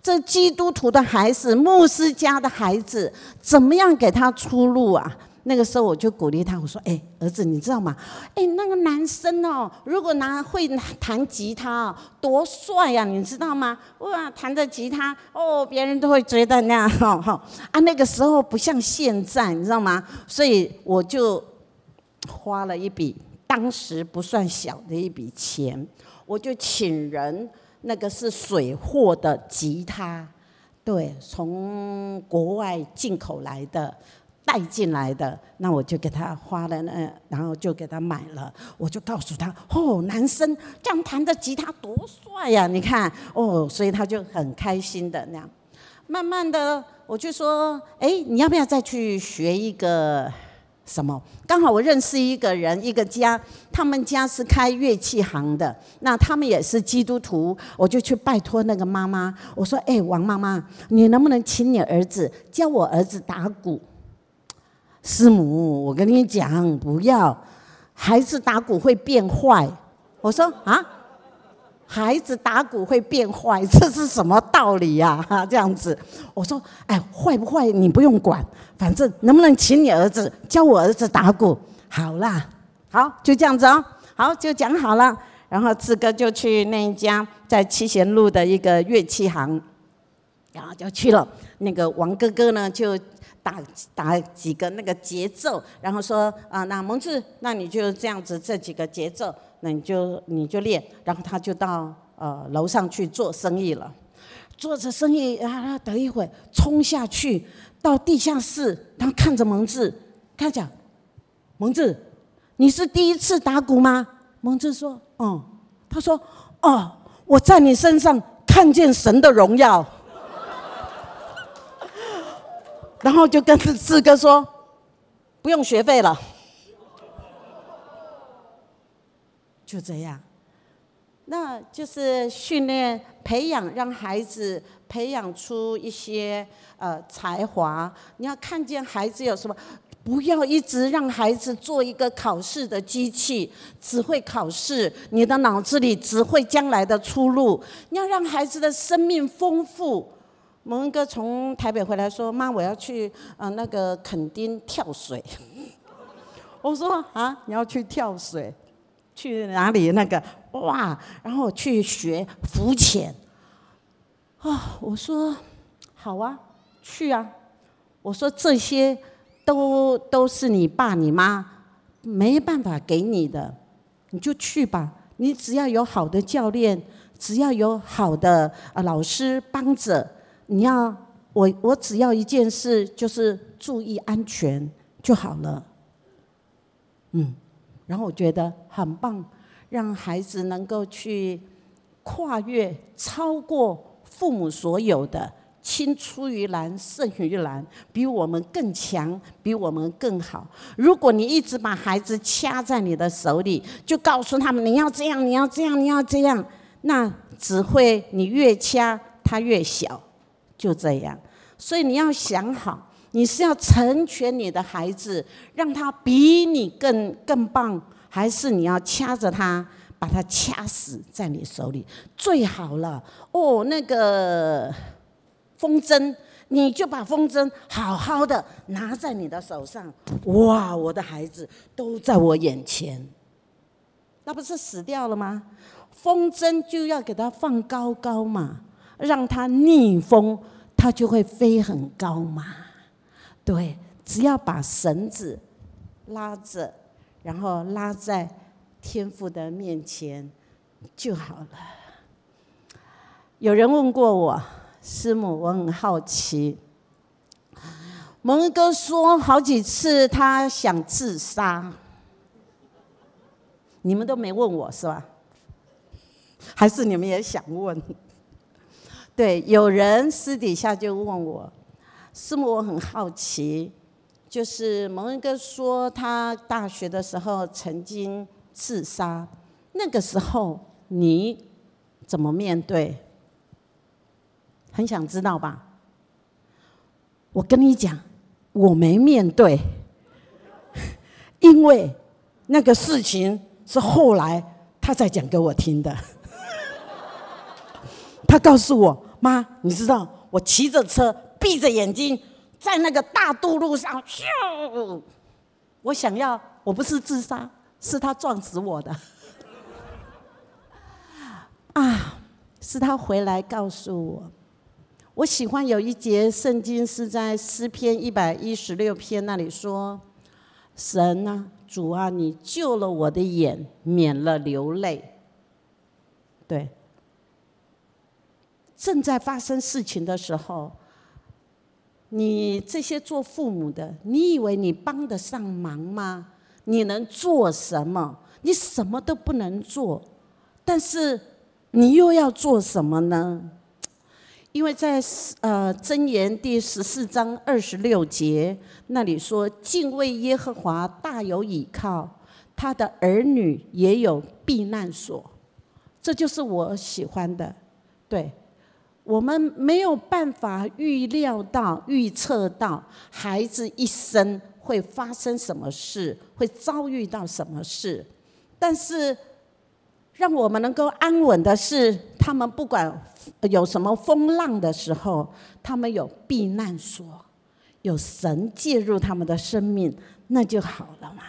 这基督徒的孩子，牧师家的孩子，怎么样给他出路啊？那个时候，我就鼓励他，我说：“哎，儿子，你知道吗？哎，那个男生哦，如果拿会弹吉他，多帅呀，你知道吗？哇，弹着吉他，哦，别人都会觉得那样，哈哈。啊，那个时候不像现在，你知道吗？所以我就。”花了一笔当时不算小的一笔钱，我就请人，那个是水货的吉他，对，从国外进口来的，带进来的，那我就给他花了那，然后就给他买了，我就告诉他，哦，男生这样弹的吉他多帅呀，你看，哦，所以他就很开心的那样，慢慢的我就说，哎，你要不要再去学一个？什么？刚好我认识一个人，一个家，他们家是开乐器行的，那他们也是基督徒，我就去拜托那个妈妈，我说：“哎，王妈妈，你能不能请你儿子教我儿子打鼓？”师母，我跟你讲，不要，孩子打鼓会变坏。我说：“啊。”孩子打鼓会变坏，这是什么道理呀？哈，这样子，我说，哎，坏不坏你不用管，反正能不能请你儿子教我儿子打鼓？好啦，好，就这样子哦，好，就讲好了。然后志哥就去那一家在七贤路的一个乐器行，然后就去了。那个王哥哥呢，就。打打几个那个节奏，然后说啊，那蒙志，那你就这样子这几个节奏，那你就你就练，然后他就到呃楼上去做生意了，做着生意啊，等一会冲下去到地下室，他看着蒙志，他讲，蒙志，你是第一次打鼓吗？蒙志说，嗯，他说，哦，我在你身上看见神的荣耀。然后就跟志哥说，不用学费了，就这样。那就是训练、培养，让孩子培养出一些呃才华。你要看见孩子有什么，不要一直让孩子做一个考试的机器，只会考试，你的脑子里只会将来的出路。你要让孩子的生命丰富。蒙恩哥从台北回来说：“妈，我要去呃那个垦丁跳水。” 我说：“啊，你要去跳水？去哪里？那个哇，然后去学浮潜。”啊，我说：“好啊，去啊。”我说：“这些都都是你爸你妈没办法给你的，你就去吧。你只要有好的教练，只要有好的呃老师帮着。”你要我，我只要一件事，就是注意安全就好了。嗯，然后我觉得很棒，让孩子能够去跨越、超过父母所有的，青出于蓝胜于蓝，比我们更强，比我们更好。如果你一直把孩子掐在你的手里，就告诉他们你要这样，你要这样，你要这样，那只会你越掐他越小。就这样，所以你要想好，你是要成全你的孩子，让他比你更更棒，还是你要掐着他，把他掐死在你手里最好了。哦，那个风筝，你就把风筝好好的拿在你的手上。哇，我的孩子都在我眼前，那不是死掉了吗？风筝就要给他放高高嘛。让它逆风，它就会飞很高嘛。对，只要把绳子拉着，然后拉在天父的面前就好了。有人问过我，师母，我很好奇。蒙哥说好几次他想自杀，你们都没问我是吧？还是你们也想问？对，有人私底下就问我，师母，我很好奇，就是蒙恩哥说他大学的时候曾经自杀，那个时候你怎么面对？很想知道吧？我跟你讲，我没面对，因为那个事情是后来他才讲给我听的，他告诉我。妈，你知道我骑着车，闭着眼睛，在那个大渡路上，咻！我想要，我不是自杀，是他撞死我的。啊，是他回来告诉我。我喜欢有一节圣经是在诗篇一百一十六篇那里说：“神啊，主啊，你救了我的眼，免了流泪。”对。正在发生事情的时候，你这些做父母的，你以为你帮得上忙吗？你能做什么？你什么都不能做，但是你又要做什么呢？因为在呃箴言第十四章二十六节那里说：“敬畏耶和华大有倚靠，他的儿女也有避难所。”这就是我喜欢的，对。我们没有办法预料到、预测到孩子一生会发生什么事，会遭遇到什么事。但是，让我们能够安稳的是，他们不管有什么风浪的时候，他们有避难所，有神介入他们的生命，那就好了嘛。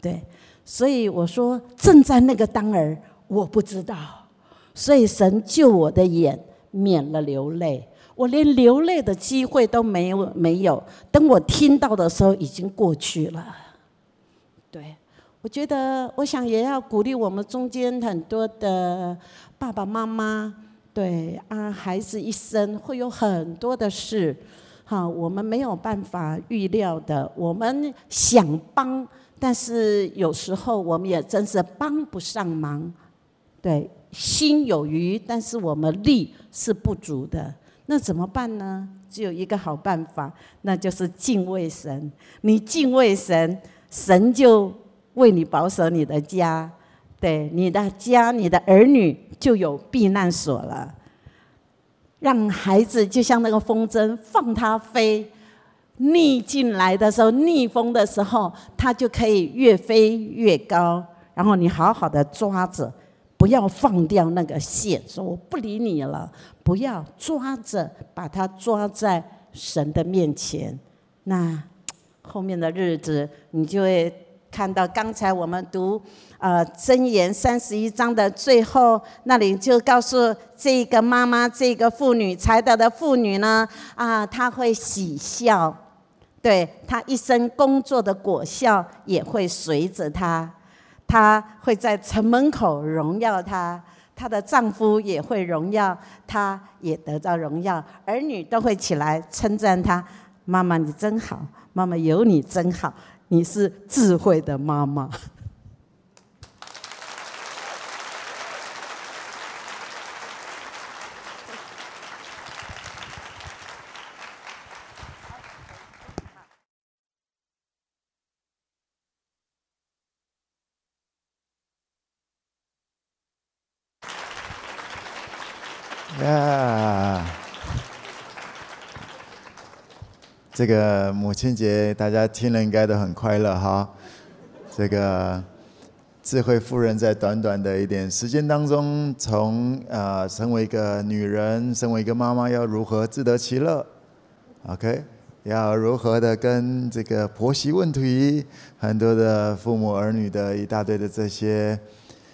对，所以我说，正在那个当儿，我不知道，所以神救我的眼。免了流泪，我连流泪的机会都没有，没有。等我听到的时候，已经过去了。对，我觉得，我想也要鼓励我们中间很多的爸爸妈妈。对啊，孩子一生会有很多的事，哈，我们没有办法预料的。我们想帮，但是有时候我们也真是帮不上忙。对，心有余，但是我们力是不足的。那怎么办呢？只有一个好办法，那就是敬畏神。你敬畏神，神就为你保守你的家，对你的家，你的儿女就有避难所了。让孩子就像那个风筝，放它飞，逆进来的时候，逆风的时候，它就可以越飞越高。然后你好好的抓着。不要放掉那个线，说我不理你了。不要抓着，把它抓在神的面前。那 后面的日子，你就会看到刚才我们读呃箴言三十一章的最后那里，就告诉这个妈妈，这个妇女才德的妇女呢，啊，她会喜笑，对，她一生工作的果效也会随着她。她会在城门口荣耀她，她的丈夫也会荣耀，她也得到荣耀，儿女都会起来称赞她。妈妈你真好，妈妈有你真好，你是智慧的妈妈。这个母亲节大家听了应该都很快乐哈。这个智慧夫人在短短的一点时间当中，从呃身为一个女人，身为一个妈妈，要如何自得其乐？OK，要如何的跟这个婆媳问题，很多的父母儿女的一大堆的这些。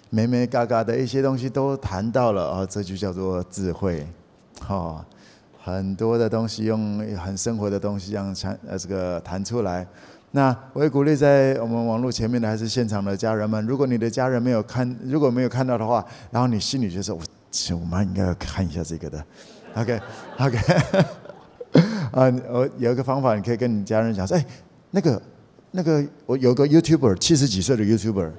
眉眉嘎嘎的一些东西都谈到了啊，这就叫做智慧，好，很多的东西用很生活的东西这样谈呃这个弹出来。那我也鼓励在我们网络前面的还是现场的家人们，如果你的家人没有看，如果没有看到的话，然后你心里就说，我其实 我妈应该要看一下这个的，OK OK，啊，我有一个方法，你可以跟你家人讲说，哎，那个那个我有个 YouTuber 七十几岁的 YouTuber。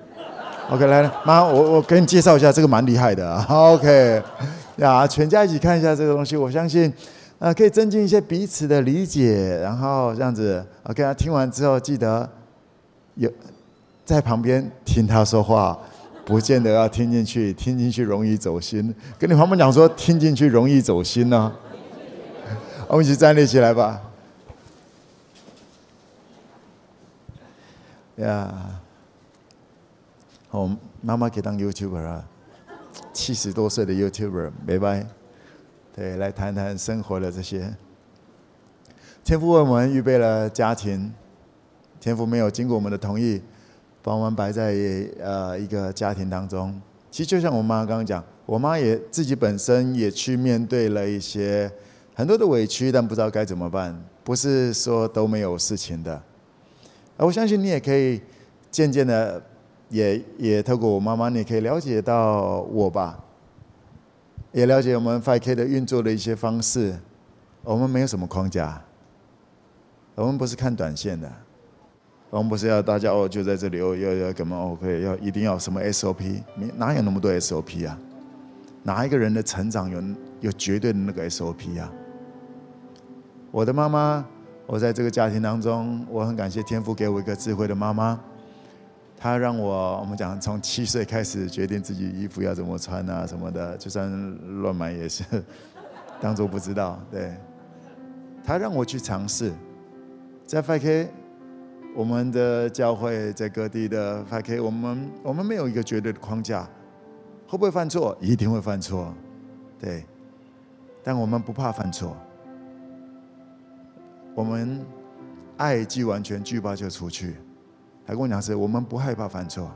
OK，来了，妈，我我给你介绍一下，这个蛮厉害的啊。OK，呀，全家一起看一下这个东西，我相信，呃，可以增进一些彼此的理解，然后这样子，OK，听完之后记得有在旁边听他说话，不见得要听进去，听进去容易走心。跟你旁边讲说，听进去容易走心呢、我们一起站立起来吧。呀。哦，妈妈可以当 YouTuber 啊，七十多岁的 YouTuber，拜拜。对，来谈谈生活的这些。天父为我们预备了家庭，天父没有经过我们的同意，把我们摆在呃一个家庭当中。其实就像我妈刚刚讲，我妈也自己本身也去面对了一些很多的委屈，但不知道该怎么办。不是说都没有事情的，而我相信你也可以渐渐的。也也透过我妈妈，你可以了解到我吧，也了解我们 5K 的运作的一些方式。我们没有什么框架，我们不是看短线的，我们不是要大家哦就在这里哦要要干嘛 OK 要一定要什么 SOP？哪有那么多 SOP 啊？哪一个人的成长有有绝对的那个 SOP 啊？我的妈妈，我在这个家庭当中，我很感谢天父给我一个智慧的妈妈。他让我，我们讲从七岁开始决定自己衣服要怎么穿啊什么的，就算乱买也是当做不知道。对，他让我去尝试，在 5K，我们的教会在各地的 5K，我们我们没有一个绝对的框架，会不会犯错？一定会犯错，对，但我们不怕犯错，我们爱既完全，惧怕就出去。还跟我讲是，我们不害怕犯错，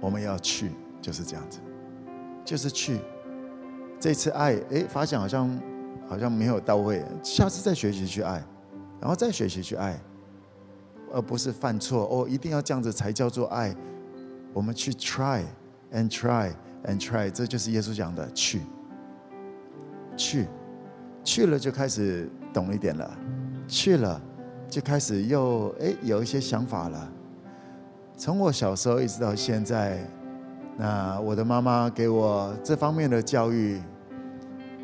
我们要去，就是这样子，就是去，这次爱，哎，发现好像好像没有到位，下次再学习去爱，然后再学习去爱，而不是犯错。哦，一定要这样子才叫做爱。我们去 try and try and try，这就是耶稣讲的去，去，去了就开始懂一点了，去了就开始又哎有一些想法了。从我小时候一直到现在。那我的妈妈给我这方面的教育，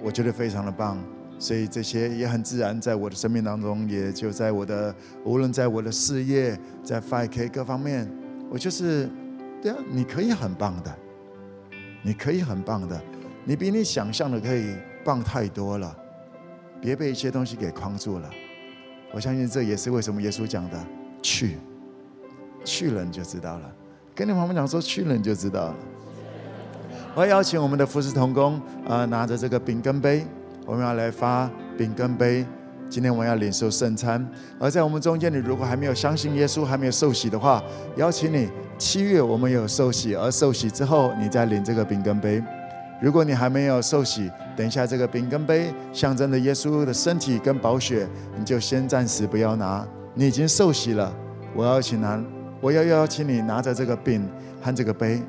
我觉得非常的棒，所以这些也很自然在我的生命当中，也就在我的无论在我的事业，在 5K 各方面，我就是，对啊，你可以很棒的，你可以很棒的，你比你想象的可以棒太多了，别被一些东西给框住了。我相信这也是为什么耶稣讲的，去，去了你就知道了。跟你旁边讲说去了你就知道了。我要邀请我们的服侍同工，呃，拿着这个饼跟杯，我们要来发饼跟杯。今天我们要领受圣餐。而在我们中间，你如果还没有相信耶稣，还没有受洗的话，邀请你七月我们有受洗，而受洗之后你再领这个饼跟杯。如果你还没有受洗，等一下这个饼跟杯象征着耶稣的身体跟宝血，你就先暂时不要拿。你已经受洗了，我要请拿。我要邀请你拿着这个饼和这个杯，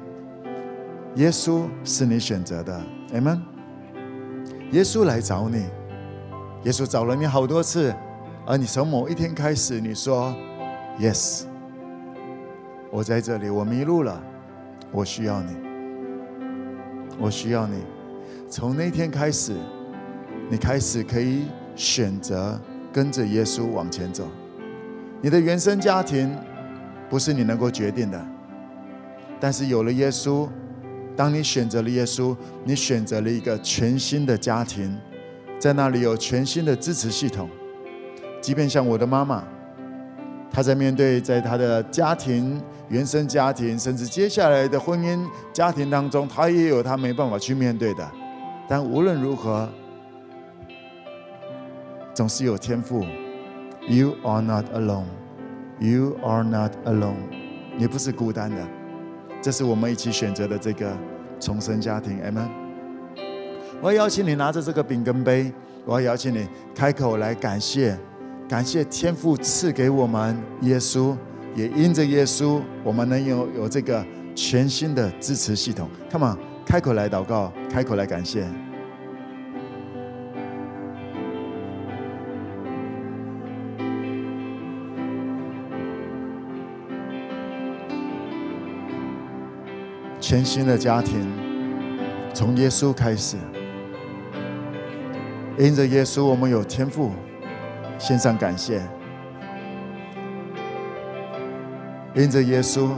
耶稣是你选择的，Amen。耶稣来找你，耶稣找了你好多次，而你从某一天开始，你说，Yes，我在这里，我迷路了，我需要你，我需要你。从那天开始，你开始可以选择跟着耶稣往前走，你的原生家庭。不是你能够决定的，但是有了耶稣，当你选择了耶稣，你选择了一个全新的家庭，在那里有全新的支持系统。即便像我的妈妈，她在面对在她的家庭、原生家庭，甚至接下来的婚姻家庭当中，他也有他没办法去面对的。但无论如何，总是有天赋。You are not alone. You are not alone，你不是孤单的，这是我们一起选择的这个重生家庭 m。我要邀请你拿着这个饼跟杯，我要邀请你开口来感谢，感谢天父赐给我们耶稣，也因着耶稣，我们能有有这个全新的支持系统。Come on，开口来祷告，开口来感谢。全新的家庭，从耶稣开始。因着耶稣，我们有天赋，献上感谢。因着耶稣，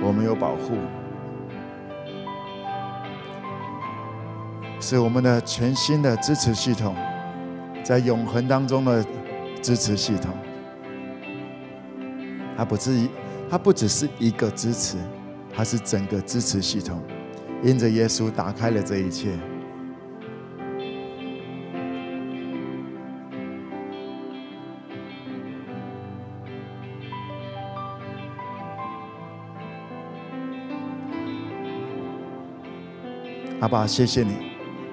我们有保护，是我们的全新的支持系统，在永恒当中的支持系统。它不是一，它不只是一个支持。它是整个支持系统，因着耶稣打开了这一切。阿爸，谢谢你，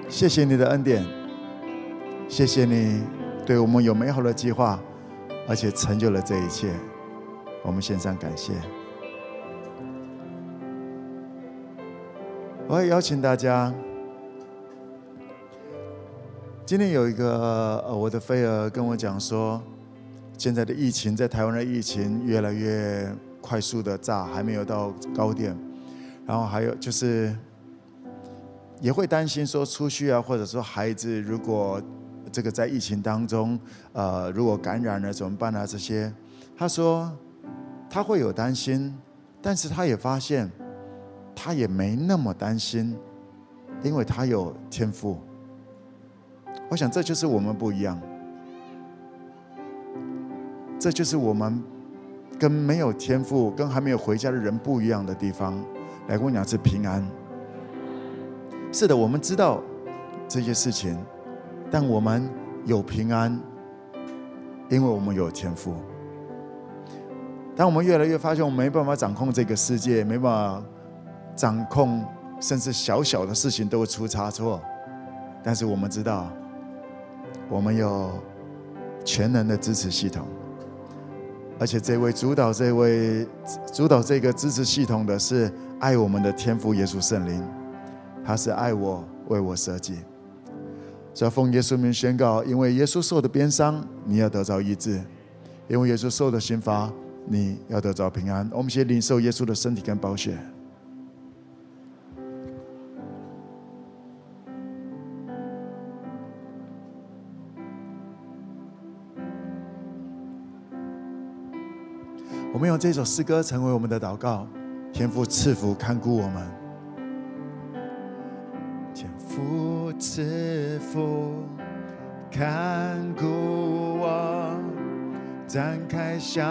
谢谢你的恩典，谢谢你对我们有美好的计划，而且成就了这一切，我们献上感谢。我要邀请大家，今天有一个呃，我的妃儿跟我讲说，现在的疫情在台湾的疫情越来越快速的炸，还没有到高点，然后还有就是也会担心说出去啊，或者说孩子如果这个在疫情当中，呃，如果感染了怎么办啊？这些，他说他会有担心，但是他也发现。他也没那么担心，因为他有天赋。我想这就是我们不一样，这就是我们跟没有天赋、跟还没有回家的人不一样的地方。来跟我讲是平安。是的，我们知道这些事情，但我们有平安，因为我们有天赋。当我们越来越发现我们没办法掌控这个世界，没办法。掌控，甚至小小的事情都会出差错。但是我们知道，我们有全能的支持系统，而且这位主导这位主导这个支持系统的是爱我们的天父耶稣圣灵，他是爱我，为我舍己。要奉耶稣名宣告：因为耶稣受的鞭伤，你要得着医治；因为耶稣受的刑罚，你要得着平安。我们先领受耶稣的身体跟宝血。我们用这首诗歌成为我们的祷告，天父赐福看顾我们，父赐福看顾我，展开笑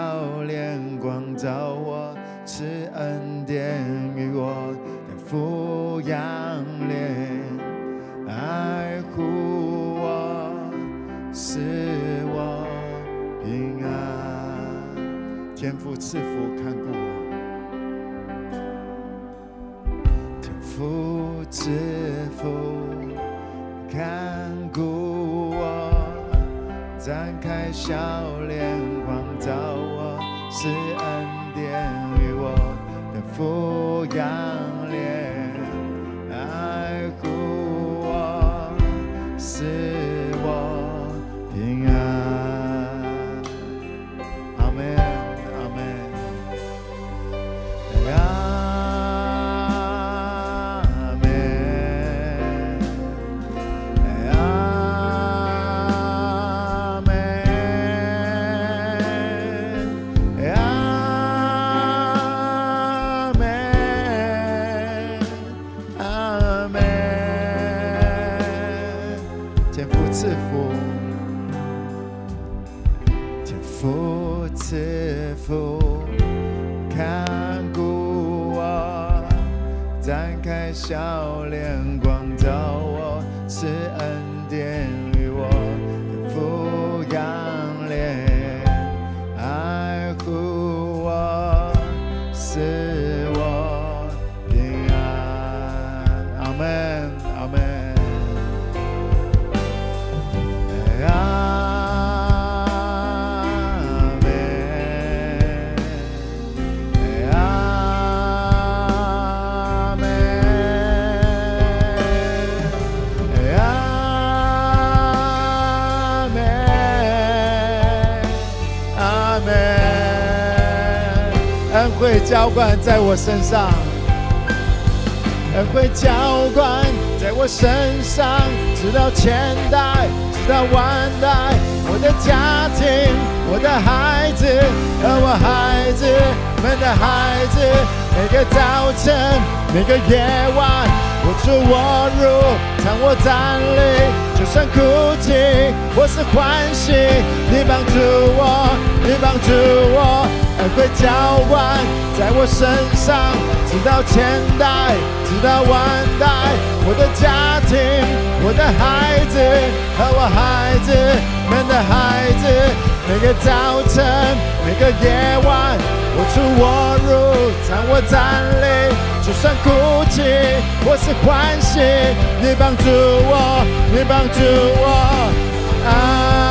脸光照我，赐恩典与我，天父仰脸爱护我，使我平安。天父赐福看顾我，天父是否看顾我，展开笑脸光照我，是恩典与我，的抚养。浇灌在我身上，恩惠浇灌在我身上，直到千代，直到万代。我的家庭，我的孩子和我孩子们的孩子，每个早晨，每个夜晚，我出我入，当我站立，就算哭泣或是欢喜，你帮助我，你帮助我。恩惠浇灌在我身上，直到千代，直到万代。我的家庭，我的孩子和我孩子们的孩子，每个早晨，每个夜晚，我出我入，当我站立，就算哭泣或是欢喜，你帮助我，你帮助我啊。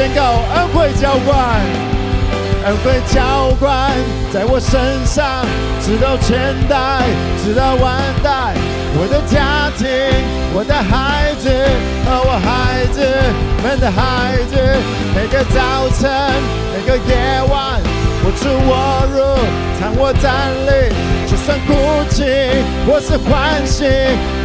宣告恩惠浇灌，恩惠浇灌在我身上，直到千代，直到万代。我的家庭，我的孩子和我孩子们的孩子，每个早晨，每个夜晚，我出我入，当我站立，就算哭泣或是欢喜，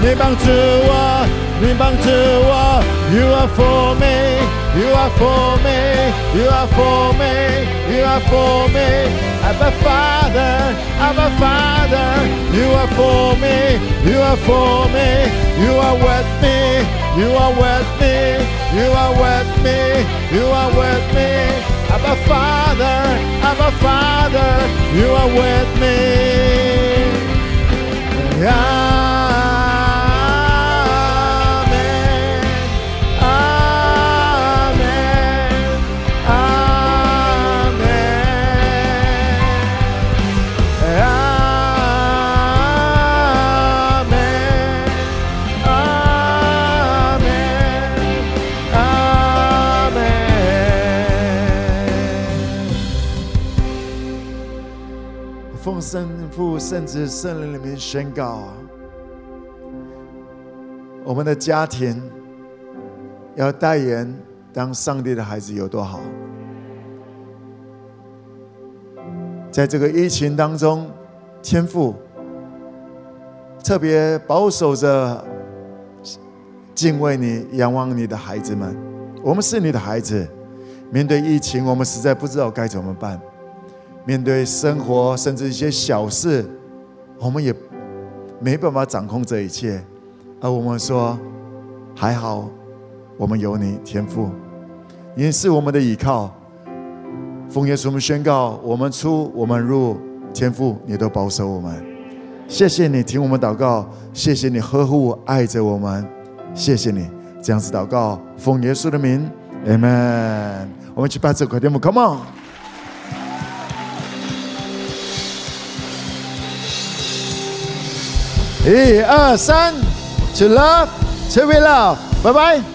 你帮助我，你帮助我，You are for me。You are for me, you are for me, you are for me. Abba Father, Abba Father, you are for me, you are for me, you are with me, you are with me, you are with me, you are with me. Abba Father, Abba Father, you are with me. Amen, 奉圣父、圣子、圣灵里面宣告，我们的家庭要代言当上帝的孩子有多好。在这个疫情当中，天父特别保守着敬畏你、仰望你的孩子们。我们是你的孩子，面对疫情，我们实在不知道该怎么办。面对生活，甚至一些小事，我们也没办法掌控这一切。而我们说，还好，我们有你，天父，你是我们的依靠。奉耶稣，我们宣告：我们出，我们入，天父，你都保守我们。谢谢你听我们祷告，谢谢你呵护爱着我们，谢谢你这样子祷告，奉耶稣的名，Amen。我们去把这块节目，Come on。一二三，To love, to be loved，拜拜。